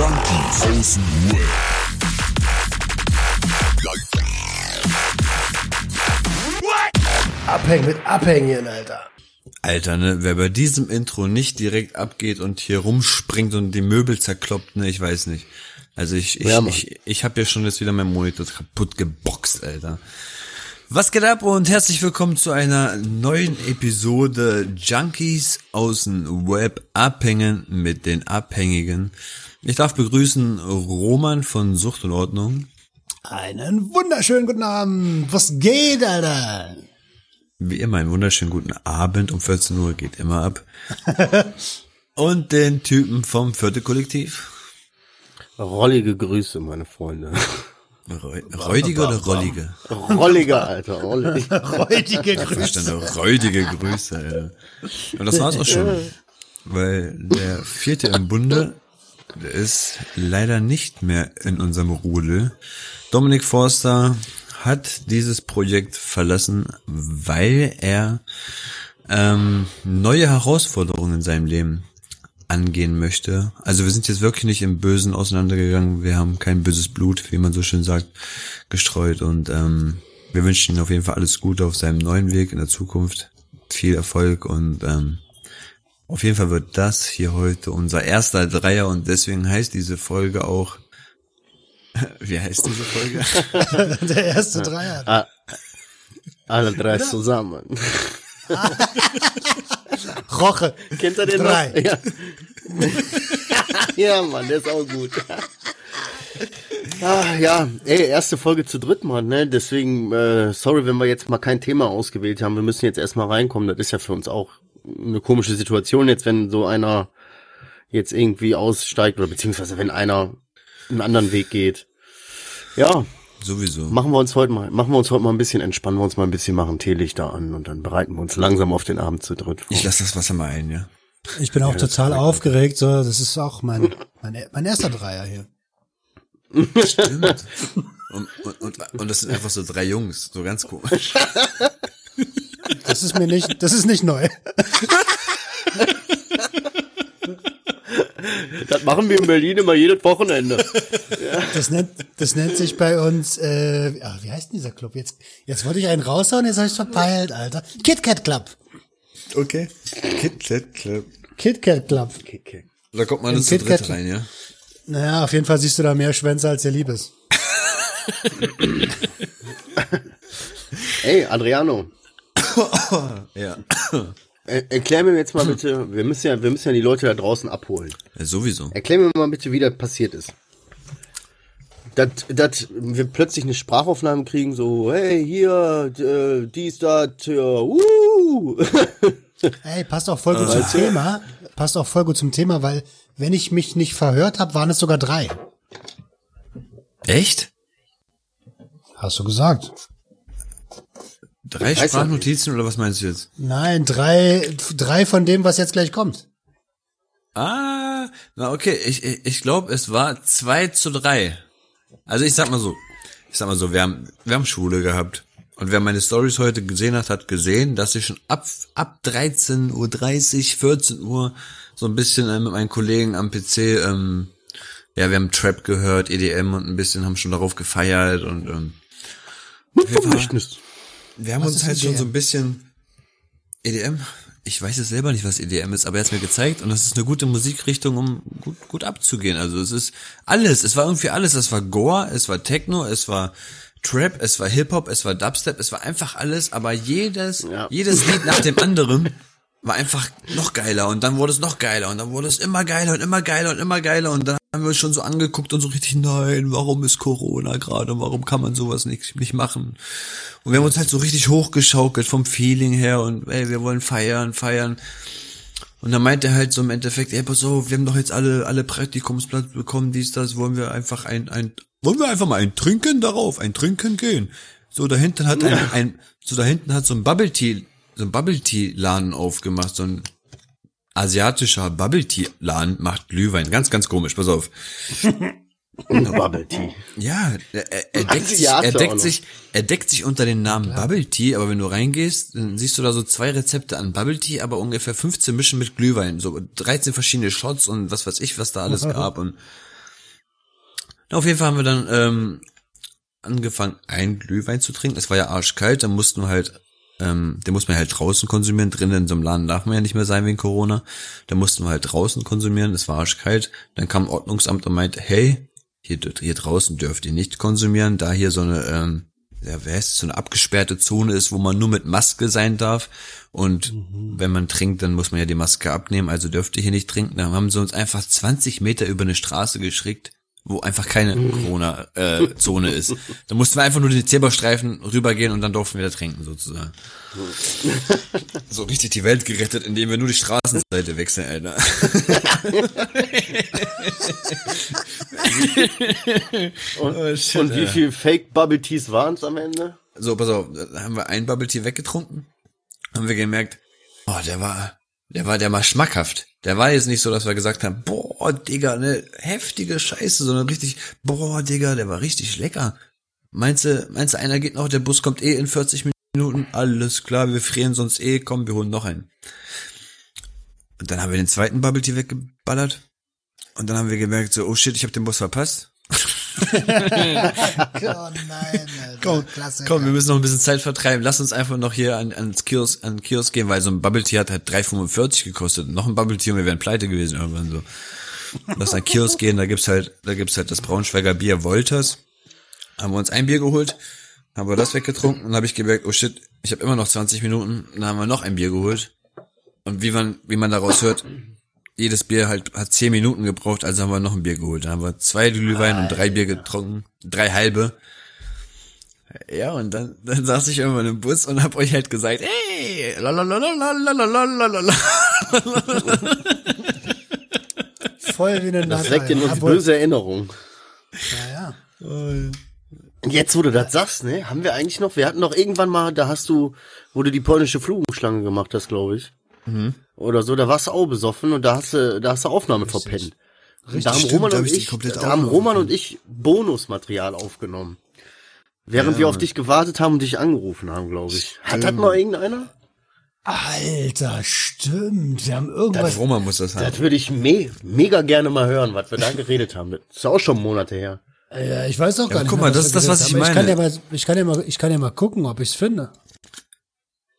Junkies aus dem Web. Abhängen mit Abhängen, Alter. Alter, ne, wer bei diesem Intro nicht direkt abgeht und hier rumspringt und die Möbel zerkloppt, ne, ich weiß nicht. Also ich, ich, Ja, Mann. ich, ich habe ja schon jetzt wieder meinen Monitor kaputt geboxt, Alter. Was geht ab und herzlich willkommen zu einer neuen Episode Junkies aus dem Web abhängen mit den Abhängigen. Ich darf begrüßen Roman von Sucht und Ordnung. Einen wunderschönen guten Abend. Was geht, Alter? Wie immer, einen wunderschönen guten Abend um 14 Uhr geht immer ab. und den Typen vom Vierte Kollektiv. Rollige Grüße, meine Freunde. Reu- Räudige oder rollige? Rolliger, Alter, rollig. Heutige Grüße. Räudige Grüße, Alter. Und das war's auch schon. Weil der vierte im Bunde, der ist leider nicht mehr in unserem Rudel. Dominik Forster hat dieses Projekt verlassen, weil er ähm, neue Herausforderungen in seinem Leben angehen möchte. Also wir sind jetzt wirklich nicht im Bösen auseinandergegangen. Wir haben kein böses Blut, wie man so schön sagt, gestreut. Und ähm, wir wünschen ihm auf jeden Fall alles Gute auf seinem neuen Weg in der Zukunft. Viel Erfolg und ähm, auf jeden Fall wird das hier heute unser erster Dreier und deswegen heißt diese Folge auch. Wie heißt diese Folge? Der erste Dreier. Ah, alle drei zusammen. Roche. Kennt ihr den Drei. noch? Ja. ja, Mann, der ist auch gut. Ah, ja, ey, erste Folge zu dritt, Mann, ne? Deswegen, äh, sorry, wenn wir jetzt mal kein Thema ausgewählt haben. Wir müssen jetzt erstmal reinkommen. Das ist ja für uns auch eine komische Situation jetzt, wenn so einer jetzt irgendwie aussteigt oder beziehungsweise wenn einer einen anderen Weg geht. Ja, Sowieso. machen wir uns heute mal, machen wir uns heute mal ein bisschen, entspannen wir uns mal ein bisschen, machen Teelichter an und dann bereiten wir uns langsam auf den Abend zu dritt vor. Ich lasse das Wasser mal ein, ja. Ich bin auch total aufgeregt. So, das ist auch mein, mein, mein erster Dreier hier. Stimmt. Und, und, und, und das sind einfach so drei Jungs, so ganz komisch. Das ist mir nicht, das ist nicht neu. Das machen wir in Berlin immer jedes Wochenende. Das nennt, das nennt sich bei uns, äh, wie heißt denn dieser Club? Jetzt, jetzt wollte ich einen raushauen, jetzt habe ich verpeilt, Alter. Kit Kat Club. Okay. Kit Kat Club. Kit Kat Club. Da kommt man ins zu dritt rein, ja? Naja, auf jeden Fall siehst du da mehr Schwänze, als dir lieb ist. Ey, Adriano, Ja. Er, erklär mir jetzt mal bitte, wir müssen ja, wir müssen ja die Leute da draußen abholen. ja sowieso. Erklär mir mal bitte, wie das passiert ist. Dass, dass wir plötzlich eine Sprachaufnahme kriegen, so, hey, hier, äh, dies, das, ja, uh. Ey, passt auch voll gut zum Thema. Passt auch voll gut zum Thema, weil wenn ich mich nicht verhört habe, waren es sogar drei. Echt? Hast du gesagt? Drei Sprachnotizen oder was meinst du jetzt? Nein, drei, drei von dem, was jetzt gleich kommt. Ah, na okay, ich, ich, ich glaube, es war zwei zu drei. Also ich sag mal so, ich sag mal so, wir haben, wir haben Schule gehabt. Und wer meine Stories heute gesehen hat, hat gesehen, dass ich schon ab, ab 13.30 Uhr, 14 Uhr so ein bisschen äh, mit meinen Kollegen am PC, ähm, ja, wir haben Trap gehört, EDM und ein bisschen haben schon darauf gefeiert und ähm, Vermächtnis. Wir haben Was uns halt schon EDM? so ein bisschen EDM. Ich weiß es selber nicht, was EDM ist, aber er hat mir gezeigt und das ist eine gute Musikrichtung, um gut, gut abzugehen. Also es ist alles, es war irgendwie alles. Es war Gore, es war Techno, es war Trap, es war Hip-Hop, es war Dubstep, es war einfach alles, aber jedes, Ja. jedes Lied nach dem anderen war einfach noch geiler und dann wurde es noch geiler und dann wurde es immer geiler und immer geiler und immer geiler und dann haben wir uns schon so angeguckt und so richtig, nein, warum ist Corona gerade, warum kann man sowas nicht, nicht machen? Und wir haben uns halt so richtig hochgeschaukelt vom Feeling her und ey, wir wollen feiern, feiern. Und dann meint er halt so im Endeffekt, ey, pass auf, wir haben doch jetzt alle, alle Praktikumsplatz bekommen, dies, das, wollen wir einfach ein, ein, wollen wir einfach mal ein Trinken darauf, ein Trinken gehen. So, da hinten hat ein, ein, so da hinten hat so ein Bubble Tea, so ein Bubble Tea Laden aufgemacht, so ein asiatischer Bubble Tea Laden macht Glühwein. Ganz, ganz komisch, pass auf. Bubble Tea. Ja, er, er, deckt sich, er deckt sich, er deckt sich unter den Namen Bubble Tea, aber wenn du reingehst, dann siehst du da so zwei Rezepte an Bubble Tea, aber ungefähr 15 Mischen mit Glühwein, so 13 verschiedene Shots und was weiß ich, was da alles gab und Na, auf jeden Fall haben wir dann ähm, angefangen, ein Glühwein zu trinken. Es war ja arschkalt, dann mussten wir halt, ähm, den muss man halt draußen konsumieren. Drinnen in so einem Laden darf man ja nicht mehr sein wegen Corona. Da mussten wir halt draußen konsumieren, es war arschkalt. Dann kam Ordnungsamt und meinte, hey, hier, hier draußen dürft ihr nicht konsumieren, da hier so eine, ähm, ja, wer ist so eine abgesperrte Zone ist, wo man nur mit Maske sein darf. Und wenn man trinkt, dann muss man ja die Maske abnehmen, also dürft ihr hier nicht trinken. Dann haben sie uns einfach 20 Meter über eine Straße geschickt, wo einfach keine Corona-Zone ist. Da mussten wir einfach nur den Zebrastreifen rübergehen und dann durften wir da trinken, sozusagen. so richtig die Welt gerettet, indem wir nur die Straßenseite wechseln, Alter. Und, Oh, shit, und wie viel Fake Bubble Teas waren es am Ende? So, pass auf, da haben wir ein Bubble Tea weggetrunken, haben wir gemerkt, oh, der war, der war, der war schmackhaft. Der war jetzt nicht so, dass wir gesagt haben, boah, Digga, ne, heftige Scheiße, sondern richtig, boah, Digga, der war richtig lecker. Meinst du, meinst du, einer geht noch, der Bus kommt eh in 40 Minuten, alles klar, wir frieren sonst eh, komm, wir holen noch einen. Und dann haben wir den zweiten Bubble Tea weggeballert. Und dann haben wir gemerkt, so, oh shit, ich habe den Bus verpasst. Oh nein, Alter. Komm, wir müssen noch ein bisschen Zeit vertreiben. Lass uns einfach noch hier an, ans Kiosk, an den Kiosk gehen, weil so ein Bubble Tea hat halt 3,45 gekostet. Noch ein Bubble Tea und wir wären pleite gewesen irgendwann so. Lass an den Kiosk gehen, da gibt's halt, da gibt's halt das Braunschweiger Bier Wolters. Haben wir uns ein Bier geholt, haben wir das weggetrunken und habe ich gemerkt, oh shit, ich habe immer noch 20 Minuten. Dann haben wir noch ein Bier geholt. Und wie man, wie man daraus hört, jedes Bier halt hat 10 Minuten gebraucht, also haben wir noch ein Bier geholt. Dann haben wir zwei Glühwein und drei Bier getrunken, drei halbe. Ja, und dann, dann saß ich irgendwann im Bus und hab euch halt gesagt, ey, lalalalalalalalalala. Voll wie eine Das weckt in uns böse Erinnerungen. Ja, ja. Und Jetzt, wo du das sagst, ne, haben wir eigentlich noch, wir hatten doch irgendwann mal, da hast du, wo du die polnische Flugenschlange gemacht hast, glaube ich. Mhm. Oder so, da warst du auch besoffen und da hast du, da hast du Aufnahme verpennt. Und da haben stimmt, Roman und ich ich, da haben Roman und ich Bonusmaterial aufgenommen. Während wir auf dich gewartet haben und dich angerufen haben, glaube ich. Hat das mal irgendeiner? Alter, stimmt. Wir haben irgendwas. Roman muss das haben. Das würde ich me mega gerne mal hören, was wir da geredet haben. Das ist auch schon Monate her. Ja, ich weiß auch gar Ja, nicht. guck mal, das ist das, was ich haben. Ich kann ja meine. mal, ich kann ja mal, ich kann ja mal gucken, ob ich's finde.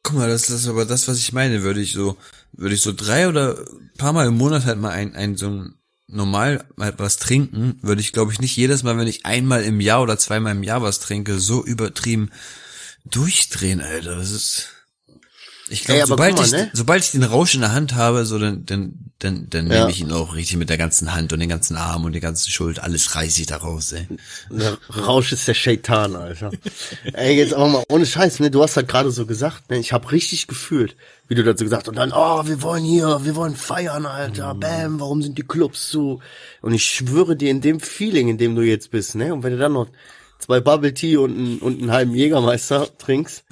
Guck mal, das ist aber das, was ich meine. Würde ich so, würde ich so drei oder paar Mal im Monat halt mal ein, ein so ein normal mal was trinken, würde ich glaube ich nicht jedes Mal, wenn ich einmal im Jahr oder zweimal im Jahr was trinke, so übertrieben durchdrehen, Alter. Das ist, ich glaube, sobald mal, ich, ne? sobald ich den Rausch in der Hand habe, so dann, dann, dann, dann Ja. nehme ich ihn auch richtig mit der ganzen Hand und den ganzen Arm und der ganzen Schuld, alles reiß ich da raus, ey. Der Rausch ist der Shaitan, Alter. Ey, jetzt aber mal ohne Scheiß, ne? Du hast halt gerade so gesagt, ne? Ich habe richtig gefühlt, wie du dazu gesagt hast. Und dann, oh, wir wollen hier, wir wollen feiern, Alter. Bam, warum sind die Clubs zu? Und ich schwöre dir, in dem Feeling, in dem du jetzt bist, ne? Und wenn du dann noch zwei Bubble Tea und, einen- und einen halben Jägermeister trinkst,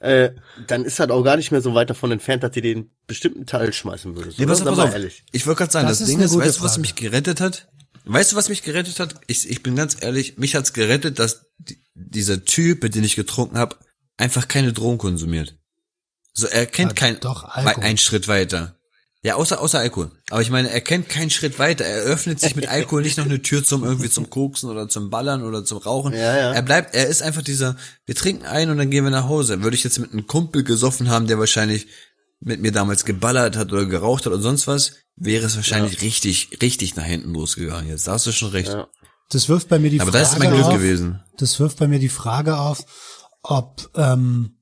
äh, dann ist das auch gar nicht mehr so weit davon entfernt, dass du den bestimmten Teil schmeißen würdest. Nee, oder? pass auf, pass mal auf. ehrlich. Ich wollte gerade sagen, Das das, ist Ding ist, weißt du, was mich gerettet hat? Weißt du, was mich gerettet hat? Ich, ich bin ganz ehrlich, mich hat's gerettet, dass die, dieser Typ, mit dem ich getrunken habe, einfach keine Drogen konsumiert. So, er kennt Ja, kein doch, Alkohol. einen Schritt weiter. Ja, außer, außer Alkohol. Aber ich meine, er kennt keinen Schritt weiter. Er öffnet sich mit Alkohol nicht noch eine Tür zum irgendwie zum Koksen oder zum Ballern oder zum Rauchen. Ja, ja. Er bleibt, er ist einfach dieser, wir trinken ein und dann gehen wir nach Hause. Würde ich jetzt mit einem Kumpel gesoffen haben, der wahrscheinlich mit mir damals geballert hat oder geraucht hat oder sonst was, wäre es wahrscheinlich richtig, richtig nach hinten losgegangen. Jetzt da hast du schon recht. Ja. Das wirft bei mir die Aber Frage das ist mein Glück auf, gewesen. Das wirft bei mir die Frage auf, ob ähm, äh,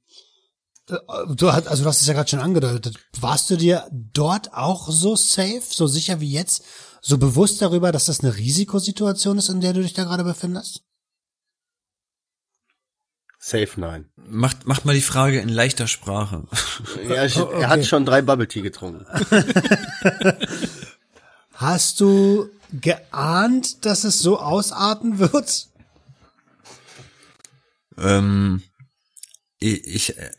du hast, also du hast es ja gerade schon angedeutet. Warst du dir dort auch so safe, so sicher wie jetzt, so bewusst darüber, dass das eine Risikosituation ist, in der du dich da gerade befindest? Safe nein. Macht, macht mal die Frage in leichter Sprache. Ja, ich, Oh, okay. Er hat schon drei Bubble Tea getrunken. Hast du geahnt, dass es so ausarten wird? ähm, ich, ich, äh,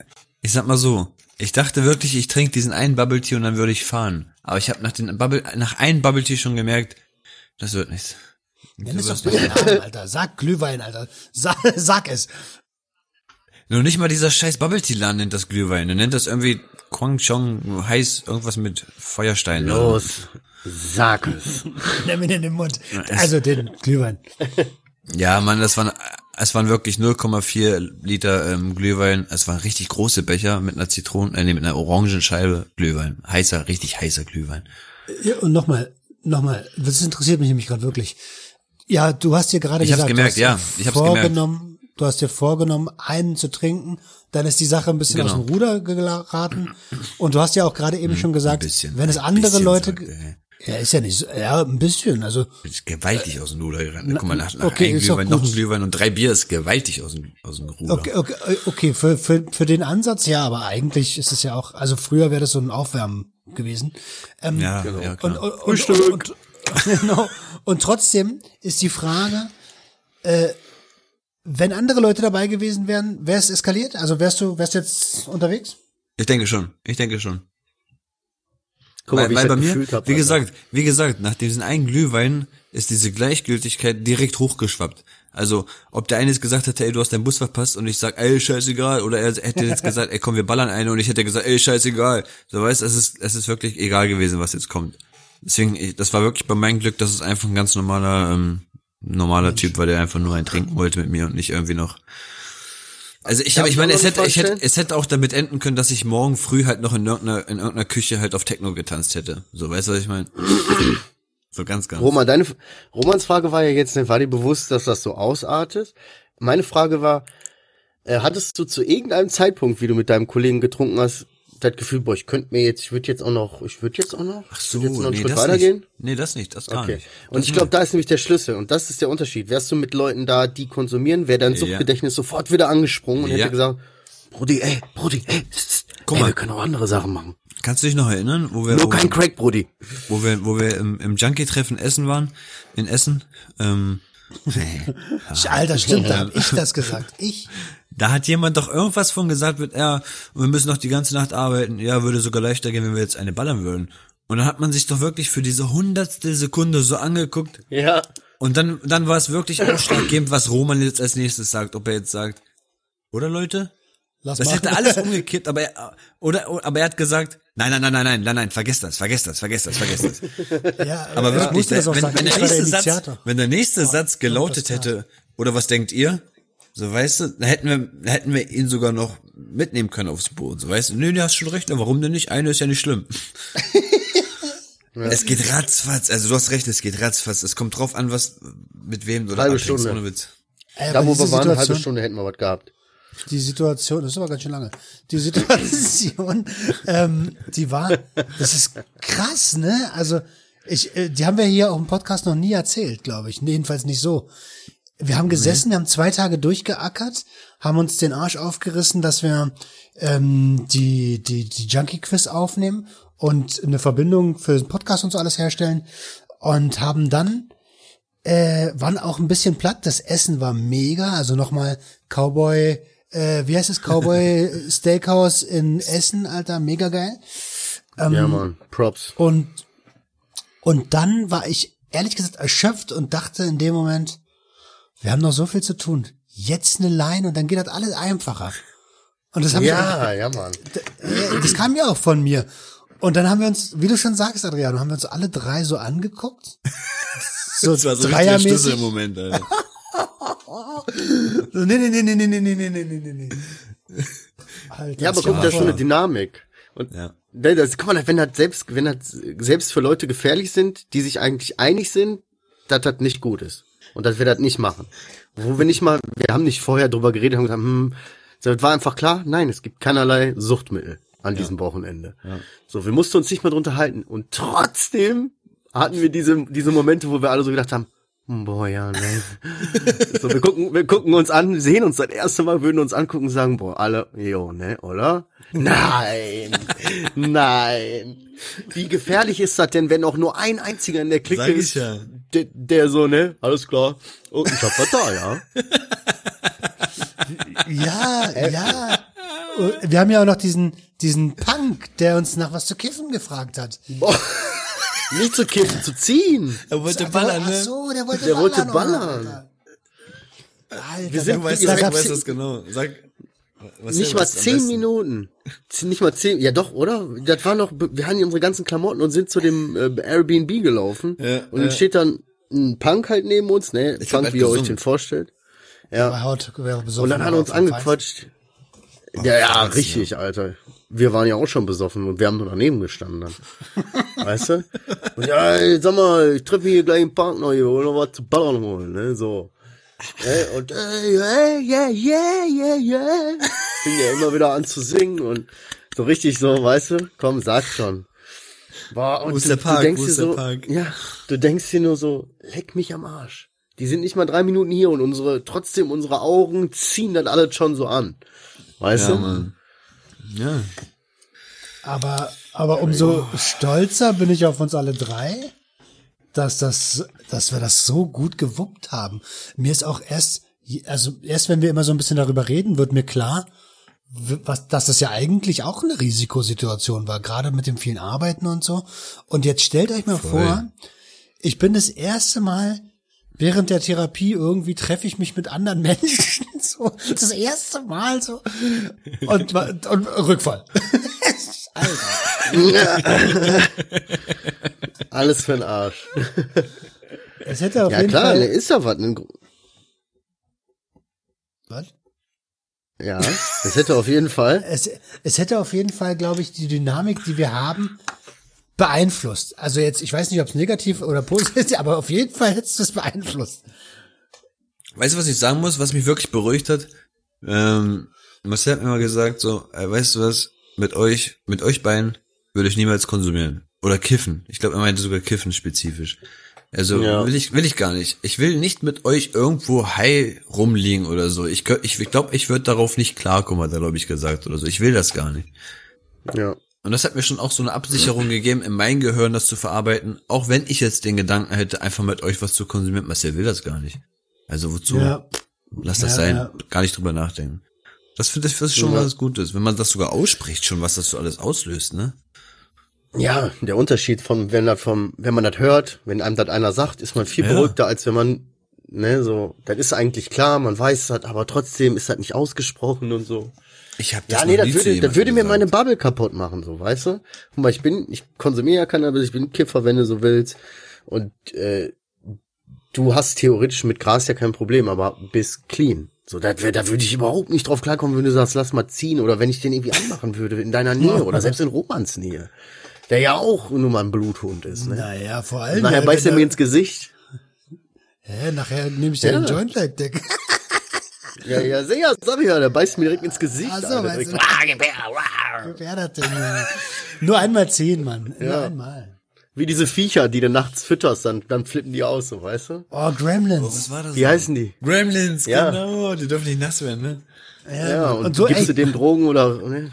ich sag mal so, ich dachte wirklich, ich trinke diesen einen Bubble Tea und dann würde ich fahren. Aber ich habe nach den Bubble, nach einem Bubble Tea schon gemerkt, das wird nichts. Nenn es doch den Namen, Alter. Sag Glühwein, Alter. Sag, sag es. Nur nicht mal dieser scheiß Bubble Tea Laden nennt das Glühwein. Der nennt das irgendwie Kwang Chong heiß irgendwas mit Feuerstein. Los. Sag es. Nimm ihn in den Mund. Also den Glühwein. Ja, Mann, das waren, es waren wirklich 0,4 Liter ähm, Glühwein. Es waren richtig große Becher mit einer Zitronen, äh, nee, mit einer Orangenscheibe Glühwein. Heißer, richtig heißer Glühwein. Ja, und nochmal, nochmal, das interessiert mich nämlich gerade wirklich. Ja, du hast dir gerade Ich hab's gesagt, gemerkt, du hast ja, ich hab's gemerkt. vorgenommen, du hast dir vorgenommen, einen zu trinken, dann ist die Sache ein bisschen Genau. aus dem Ruder geraten. Und du hast ja auch gerade eben schon gesagt, bisschen. wenn es andere Leute, sagt. Ja, ist ja nicht so, ja, ein bisschen, also, Ist gewaltig aus dem Ruder gerannt. Guck mal, nach, nach okay, einem Glühwein, noch ein Glühwein und drei Bier ist gewaltig aus dem, aus dem Ruder. okay, okay, okay, für, für, für den Ansatz ja, aber eigentlich ist es ja auch, also früher wäre das so ein Aufwärmen gewesen. Ähm, Ja, ja, Und, klar. und, und, und, und, genau. und trotzdem ist die Frage, äh, wenn andere Leute dabei gewesen wären, wäre es eskaliert? Also wärst du, wärst du jetzt unterwegs? Ich denke schon, ich denke schon. Guck mal, weil wie ich weil bei mir, hab, wie gesagt, wie gesagt, nach diesem einen Glühwein ist diese Gleichgültigkeit direkt hochgeschwappt. Also, ob der eine jetzt gesagt hätte, ey, du hast deinen Bus verpasst und ich sag, ey, scheißegal, oder er hätte jetzt gesagt, ey, komm, wir ballern eine und ich hätte gesagt, ey, scheißegal. So, weißt, es ist, es ist wirklich egal gewesen, was jetzt kommt. Deswegen, ich, das war wirklich bei meinem Glück, dass es einfach ein ganz normaler, ähm, normaler Typ war, der einfach nur ein trinken wollte mit mir und nicht irgendwie noch. Also ich, Darf ich meine, es hätte, ich hätte, es hätte auch damit enden können, dass ich morgen früh halt noch in irgendeiner, in irgendeiner Küche halt auf Techno getanzt hätte. So, weißt du, was ich meine? So ganz, ganz. Roman, deine, Romans Frage war ja jetzt, war dir bewusst, dass das so ausartet? Meine Frage war, äh, hattest du zu irgendeinem Zeitpunkt, wie du mit deinem Kollegen getrunken hast, das Gefühl, boah, ich könnte mir jetzt, ich würde jetzt auch noch, ich würde jetzt auch noch, Ach ich so, würd jetzt noch einen nee, Schritt das weitergehen? nicht. Nee, das nicht, das gar Okay. nicht. Und ich glaube, da ist nämlich der Schlüssel. Und das ist der Unterschied. Wärst du mit Leuten da, die konsumieren, wäre dein Ja. Suchtgedächtnis sofort wieder angesprungen und Ja. hätte gesagt, Brudi, ey, Brudi, ey, pst, Guck ey, mal. wir können auch andere Sachen machen. Kannst du dich noch erinnern, wo wir, Nur wo, kein Crack, Brudi. wo wir, wo wir im, im Junkie-Treffen Essen waren? In Essen? Ähm, Alter, stimmt, da hab ich das gesagt. Ich. Da hat jemand doch irgendwas von gesagt, wird, ja, wir müssen noch die ganze Nacht arbeiten. Ja, würde sogar leichter gehen, wenn wir jetzt eine ballern würden. Und dann hat man sich doch wirklich für diese hundertstel Sekunde so angeguckt. Ja. Und dann, dann war es wirklich ausschlaggebend, was Roman jetzt als nächstes sagt, ob er jetzt sagt, oder Leute? Lass Das hätte alles umgekippt, aber er, oder, aber er hat gesagt, nein, nein, nein, nein, nein, nein, nein, vergesst das, vergesst das, vergesst das, vergesst das. ja, Aber ich wirklich, auch wenn, sagen. wenn, der der nächste Satz, Initiator. wenn der nächste Satz gelautet hätte, oder was denkt ihr? So, weißt du, da hätten wir, da hätten wir ihn sogar noch mitnehmen können aufs Boot. So, weißt du, nee, du hast schon recht, aber warum denn nicht? Eine ist ja nicht schlimm. Es geht ratzfatz, also du hast recht, es geht ratzfatz. Es kommt drauf an, was, mit wem du da Halbe abhängst, Stunde. ohne Witz. Ey, Da, aber wo wir waren, eine halbe Stunde hätten wir was gehabt. Die Situation, das ist aber ganz schön lange. Die Situation, ähm, die war, das ist krass, ne? Also, ich, äh, die haben wir hier auch im Podcast noch nie erzählt, glaube ich. Jedenfalls nicht so. Wir haben gesessen, wir haben zwei Tage durchgeackert, haben uns den Arsch aufgerissen, dass wir ähm, die, die, die Junkie-Quiz aufnehmen und eine Verbindung für den Podcast und so alles herstellen und haben dann äh, waren auch ein bisschen platt. Das Essen war mega. Also nochmal Cowboy, äh, wie heißt es? Cowboy Steakhouse in Essen, Alter, mega geil. Ähm, ja, Mann. Props. Und, und dann war ich ehrlich gesagt erschöpft und dachte in dem Moment, wir haben noch so viel zu tun. Jetzt eine Line und dann geht das alles einfacher. Und das, hab Ja, ja, Mann. das kam ja auch von mir. Und dann haben wir uns, wie du schon sagst, Adriano, haben wir uns alle drei so angeguckt. So, Das war so richtig der dreiermäßig. Schlüsselmoment, Alter. So, nee, nee, nee, nee, nee, nee, nee, nee, nee, nee, nee. Alter, Ja, aber guck, das ist schon eine. Dynamik. Und Ja. Ne, das, guck mal, wenn das selbst, wenn das selbst für Leute gefährlich sind, die sich eigentlich einig sind, dass das nicht gut ist. Und dass wir das nicht machen. Wo wir nicht mal, wir haben nicht vorher drüber geredet, haben gesagt, hm, es war einfach klar, nein, es gibt keinerlei Suchtmittel an diesem Wochenende. So, wir mussten uns nicht mehr drunter halten. Und trotzdem hatten wir diese, diese Momente, wo wir alle so gedacht haben, hm, boah, ja, ne. so, wir gucken, wir gucken uns an, sehen uns das erste Mal, würden uns angucken und sagen, boah, alle, jo, ne, oder? Nein, nein. Wie gefährlich ist das denn, wenn auch nur ein einziger in der Clique ist, ja. Der, der so, ne, alles klar. Oh, ich hab was da, ja. Ja, ja. Wir haben ja auch noch diesen, diesen Punk, der uns nach was zu kiffen gefragt hat. Boah. Nicht zu kiffen, zu ziehen. Er wollte Ach ballern, ne? so, der wollte Der ballern. wollte ballern. Alter, Wir sind, da- weißt da du, weißt das genau. Sag, Was nicht mal zehn? Minuten. Nicht mal zehn, ja doch, oder? Das war noch, wir hatten unsere ganzen Klamotten und sind zu dem äh, Airbnb gelaufen. Ja, und dann ja. steht dann ein Punk halt neben uns, ne? Ich Punk, hat wie ihr euch den vorstellt. Ja. Haut, wäre besoffen Und dann hat er uns angequatscht. Ja, ja, krass, richtig, Alter. Wir waren ja auch schon besoffen und wir haben nur daneben gestanden dann. weißt du? Und ja, ey, sag mal, ich treffe mich hier gleich im Park noch hier, noch was zu ballern holen, ne, so. Ey, und ey, yeah, yeah, yeah, yeah. Fing ja immer wieder an zu singen und so richtig so, weißt du, komm, sag schon. Boah, und Wo ist du, der Park? du denkst Wo dir ist der so, Park? ja, du denkst dir nur so, leck mich am Arsch. Die sind nicht mal drei Minuten hier und unsere, trotzdem unsere Augen ziehen das alles schon so an. Weißt Ja, du? Mann. Ja. Aber, aber umso stolzer bin ich auf uns alle drei, dass das, dass wir das so gut gewuppt haben. Mir ist auch erst, also erst wenn wir immer so ein bisschen darüber reden, wird mir klar, was, dass das ja eigentlich auch eine Risikosituation war, gerade mit dem vielen Arbeiten und so. Und jetzt stellt euch mal vor, ich bin das erste Mal während der Therapie irgendwie treffe ich mich mit anderen Menschen so das erste Mal so und, und, und Rückfall. Alter. Alles für den Arsch. Es hätte auf Ja jeden klar, ne, Fall. ist ja was. ne, Was? Ja, es hätte auf jeden Fall. Es, es hätte auf jeden Fall, glaube ich, die Dynamik, die wir haben, beeinflusst. Also jetzt, ich weiß nicht, ob es negativ oder positiv ist, aber auf jeden Fall hätte es das beeinflusst. Weißt du, was ich sagen muss, was mich wirklich beruhigt hat? Ähm, Marcel hat mir mal gesagt, so, äh, weißt du was, mit euch, mit euch beiden würde ich niemals konsumieren. Oder kiffen. Ich glaube, er meinte sogar kiffen spezifisch. Also Ja. will ich will ich gar nicht. Ich will nicht mit euch irgendwo high rumliegen oder so. Ich gö- ich glaube, ich würde darauf nicht klarkommen, hat er glaube ich gesagt oder so. Ich will das gar nicht. Ja. Und das hat mir schon auch so eine Absicherung gegeben, in mein Gehirn das zu verarbeiten, auch wenn ich jetzt den Gedanken hätte, einfach mit euch was zu konsumieren. Marcel will das gar nicht. Also wozu? Lass das Ja, sein. ja. Gar nicht drüber nachdenken. Das finde ich das ist schon Ja. was Gutes. Wenn man das sogar ausspricht, schon was das so alles auslöst, ne? Ja, der Unterschied von, wenn vom, wenn man das hört, wenn einem das einer sagt, ist man viel Ja. beruhigter, als wenn man, ne, so, das ist eigentlich klar, man weiß das, aber trotzdem ist das nicht ausgesprochen und so. Ich habe das Ja, nee, das würde, das würde mir gesagt. meine Bubble kaputt machen, so, weißt du? Guck mal, ich bin, ich konsumiere ja Cannabis, ich bin Kiffer, wenn du so willst. Und äh, du hast theoretisch mit Gras ja kein Problem, aber bist clean. So, da, da würde ich überhaupt nicht drauf klarkommen, wenn du sagst, lass mal ziehen oder wenn ich den irgendwie anmachen würde in deiner Nähe oder selbst in Romans Nähe. Der ja auch nur mal ein Bluthund ist, ne? Naja, vor allem. Nachher beißt er mir ins Gesicht. Hä, nachher nehme ich dir Ja. den Joint weg, Dick. Ja, ja, sehr, sag ich ja, der beißt mir direkt ins Gesicht. Ach so, Alter, weißt direkt. du. Her, rar. Wer das denn? Nur einmal zehn, Mann. Nur Ja. einmal. Wie diese Viecher, die du nachts fütterst, dann, dann flippen die aus, so, weißt du? Oh, Gremlins. Was war das? Wie heißen die? Gremlins, Ja. genau. Die dürfen nicht nass werden, ne? Ja, und, und so, gibst ey, du dem Drogen oder, ne?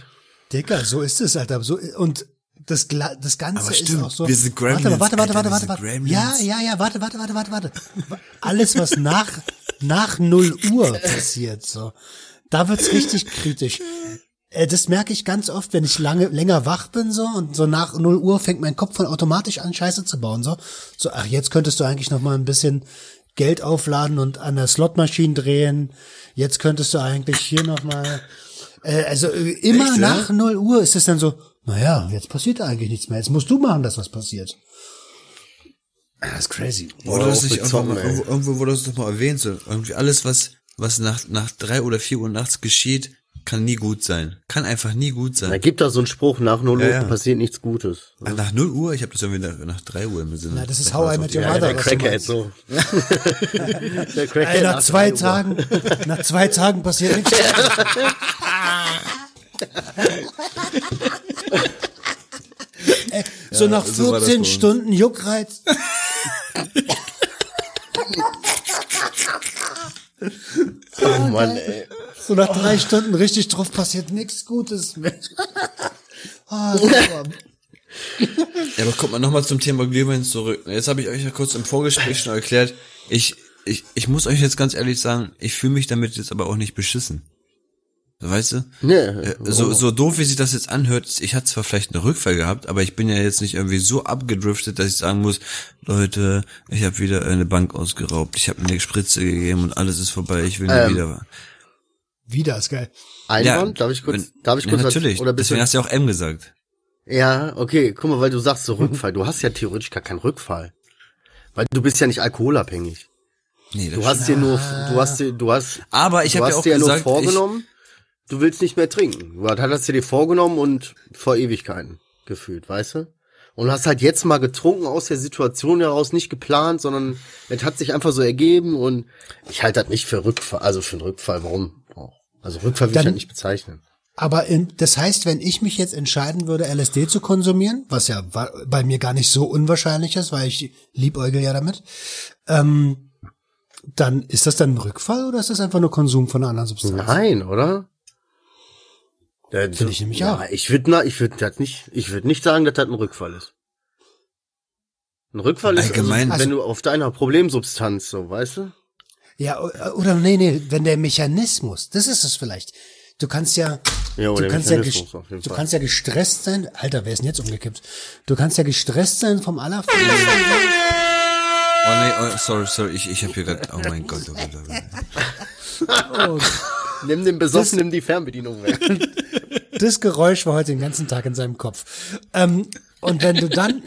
Dicker, so ist es, Alter. So, und das, das Ganze Aber ist stimmt, auch so. wir sind Gremlins, Warte, warte, warte, warte, warte, warte. Gremlins. Ja, ja, ja, warte, warte, warte, warte, warte. Alles, was nach, nach null Uhr passiert, so. Da wird's richtig kritisch. Äh, Das merke ich ganz oft, wenn ich lange, länger wach bin, so, und so nach null Uhr fängt mein Kopf von automatisch an, Scheiße zu bauen, so. So, ach, jetzt könntest du eigentlich noch mal ein bisschen Geld aufladen und an der Slotmaschine drehen. Jetzt könntest du eigentlich hier noch mal, äh, also äh, immer Echt, ja? nach null Uhr ist es dann so, naja, jetzt passiert eigentlich nichts mehr. Jetzt musst du machen, dass was passiert. Ah, Das ist crazy. Wurde Boah, das nicht bezogen, irgendwo, mal- irgendwo, irgendwo wurde das doch mal erwähnt, so. Irgendwie alles, was, was nach, nach drei oder vier Uhr nachts geschieht, kann nie gut sein. Kann einfach nie gut Da sein. gibt da so einen Spruch, nach 0 Uhr Ja, ja. passiert nichts Gutes. Ach, nach null Uhr? Ich habe das irgendwie nach, nach drei Uhr im Sinne. Na, das ist How I Met Your Mother. der Crackhead, so. der Crackhead Ey, nach nach zwei. Tagen, nach zwei Tagen passiert nichts. Ey, so nach so war das 14 bei uns. Stunden Juckreiz. Oh Mann, ey. So nach drei Stunden richtig drauf passiert nichts Gutes mehr. Ah. Ja, aber kommt mal nochmal zum Thema Glühwein zurück. Jetzt habe ich euch ja kurz im Vorgespräch schon erklärt. Ich, ich, ich muss euch jetzt ganz ehrlich sagen, ich fühle mich damit jetzt aber auch nicht beschissen. Weißt du? Nee, Äh, so, so doof, wie sich das jetzt anhört, ich hatte zwar vielleicht einen Rückfall gehabt, aber ich bin ja jetzt nicht irgendwie so abgedriftet, dass ich sagen muss, Leute, ich habe wieder eine Bank ausgeraubt, ich habe eine Spritze gegeben und alles ist vorbei, ich will nie Ähm. wieder. Wieder ist geil. Einwand? darf ich kurz, wenn- darf ich ja, kurz was- natürlich. oder bist Deswegen du, hast du ja auch M gesagt. Ja, okay, guck mal, weil du sagst so Rückfall. Du hast ja theoretisch gar keinen Rückfall. Weil du bist ja nicht alkoholabhängig. Nee, das Du hast dir nur, du hast dir, du hast, Aber ich du habe hast ja auch dir ja nur gesagt, vorgenommen, du willst nicht mehr trinken. Du hast dir dir vorgenommen und vor Ewigkeiten gefühlt, weißt du? Und hast halt jetzt mal getrunken aus der Situation heraus, nicht geplant, sondern es hat sich einfach so ergeben und ich halte das nicht für Rückfall, also für einen Rückfall, warum? Also Rückfall will ich halt nicht bezeichnen. Aber in, das heißt, wenn ich mich jetzt entscheiden würde, LSD zu konsumieren, was ja bei mir gar nicht so unwahrscheinlich ist, weil ich liebäugel ja damit, ähm, dann ist das dann ein Rückfall oder ist das einfach nur Konsum von einer anderen Substanz? Nein, oder? Finde ich nämlich ja, auch. Ich würde na, ich würde das nicht, ich würde nicht sagen, dass das ein Rückfall ist. Ein Rückfall ist, Allgemein- also, wenn du auf deiner Problemsubstanz, so, weißt du? Ja, o- oder nee, nee, wenn der Mechanismus, das ist es vielleicht. Du kannst ja, Ja, du kannst ja, du kannst ja gestresst sein. Alter, wer ist denn jetzt umgekippt? Du kannst ja gestresst sein vom allerfeinsten. Oh nee, oh, sorry, sorry, ich, ich habe hier gerade, oh mein Gott, oh Gott, oh Gott. Nimm den Besoffenen die Fernbedienung weg. Das Geräusch war heute den ganzen Tag in seinem Kopf. Ähm, und wenn du dann,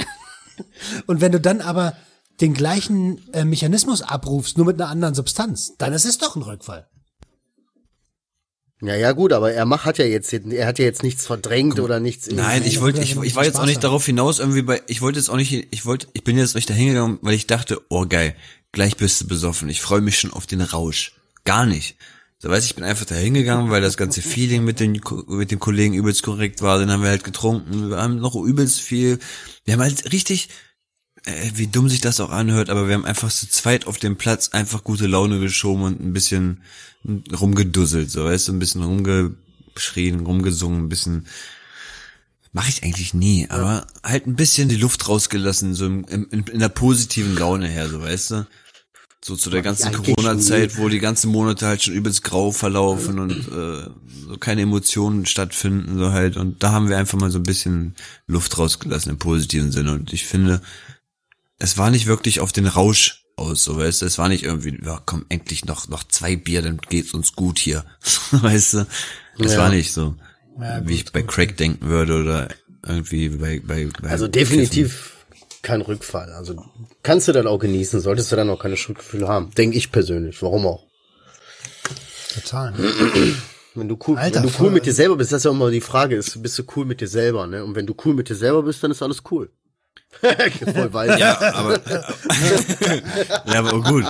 und wenn du dann aber den gleichen äh, Mechanismus abrufst, nur mit einer anderen Substanz, dann ist es doch ein Rückfall. ja, ja, gut, aber er macht, hat ja jetzt, er hat ja jetzt nichts verdrängt oder nichts. Nein, ich wollte, ich, ich war jetzt auch nicht darauf hinaus irgendwie bei, ich wollte jetzt auch nicht, ich wollte, ich bin jetzt nicht dahin gegangen, weil ich dachte, oh geil, gleich bist du besoffen. Ich freue mich schon auf den Rausch. Gar nicht. So weiß ich bin einfach dahin gegangen, weil das ganze Feeling mit den mit den Kollegen übelst korrekt war. Dann haben wir halt getrunken, wir haben noch übelst viel. Wir haben halt richtig, äh, wie dumm sich das auch anhört, aber wir haben einfach zu zweit auf dem Platz einfach gute Laune geschoben und ein bisschen rumgedusselt, so weißt du, ein bisschen rumgeschrien, rumgesungen, ein bisschen Mache ich eigentlich nie, aber halt ein bisschen die Luft rausgelassen, so im, im, in, der positiven Laune her, so weißt du. So zu der ganzen Corona-Zeit, wo die ganzen Monate halt schon übelst grau verlaufen und äh, so keine Emotionen stattfinden, so halt. Und da haben wir einfach mal so ein bisschen Luft rausgelassen im positiven Sinne. Und ich finde, es war nicht wirklich auf den Rausch aus, so weißt du. Es war nicht irgendwie, ja komm, endlich noch, noch zwei Bier, dann geht's uns gut hier. weißt du? Es Ja. war nicht so Ja, wie ich bei Craig denken würde oder irgendwie bei, bei, bei Also definitiv kein Rückfall. Also kannst du dann auch genießen, solltest du dann auch keine Schuldgefühle haben. Denke ich persönlich. Warum auch? Total. Wenn du cool, Alter, wenn du cool voll. mit dir selber bist, das ist ja immer die Frage, ist, bist du cool mit dir selber, ne? Und wenn du cool mit dir selber bist, dann ist alles cool. Voll weiß. Ja, aber ja, aber gut.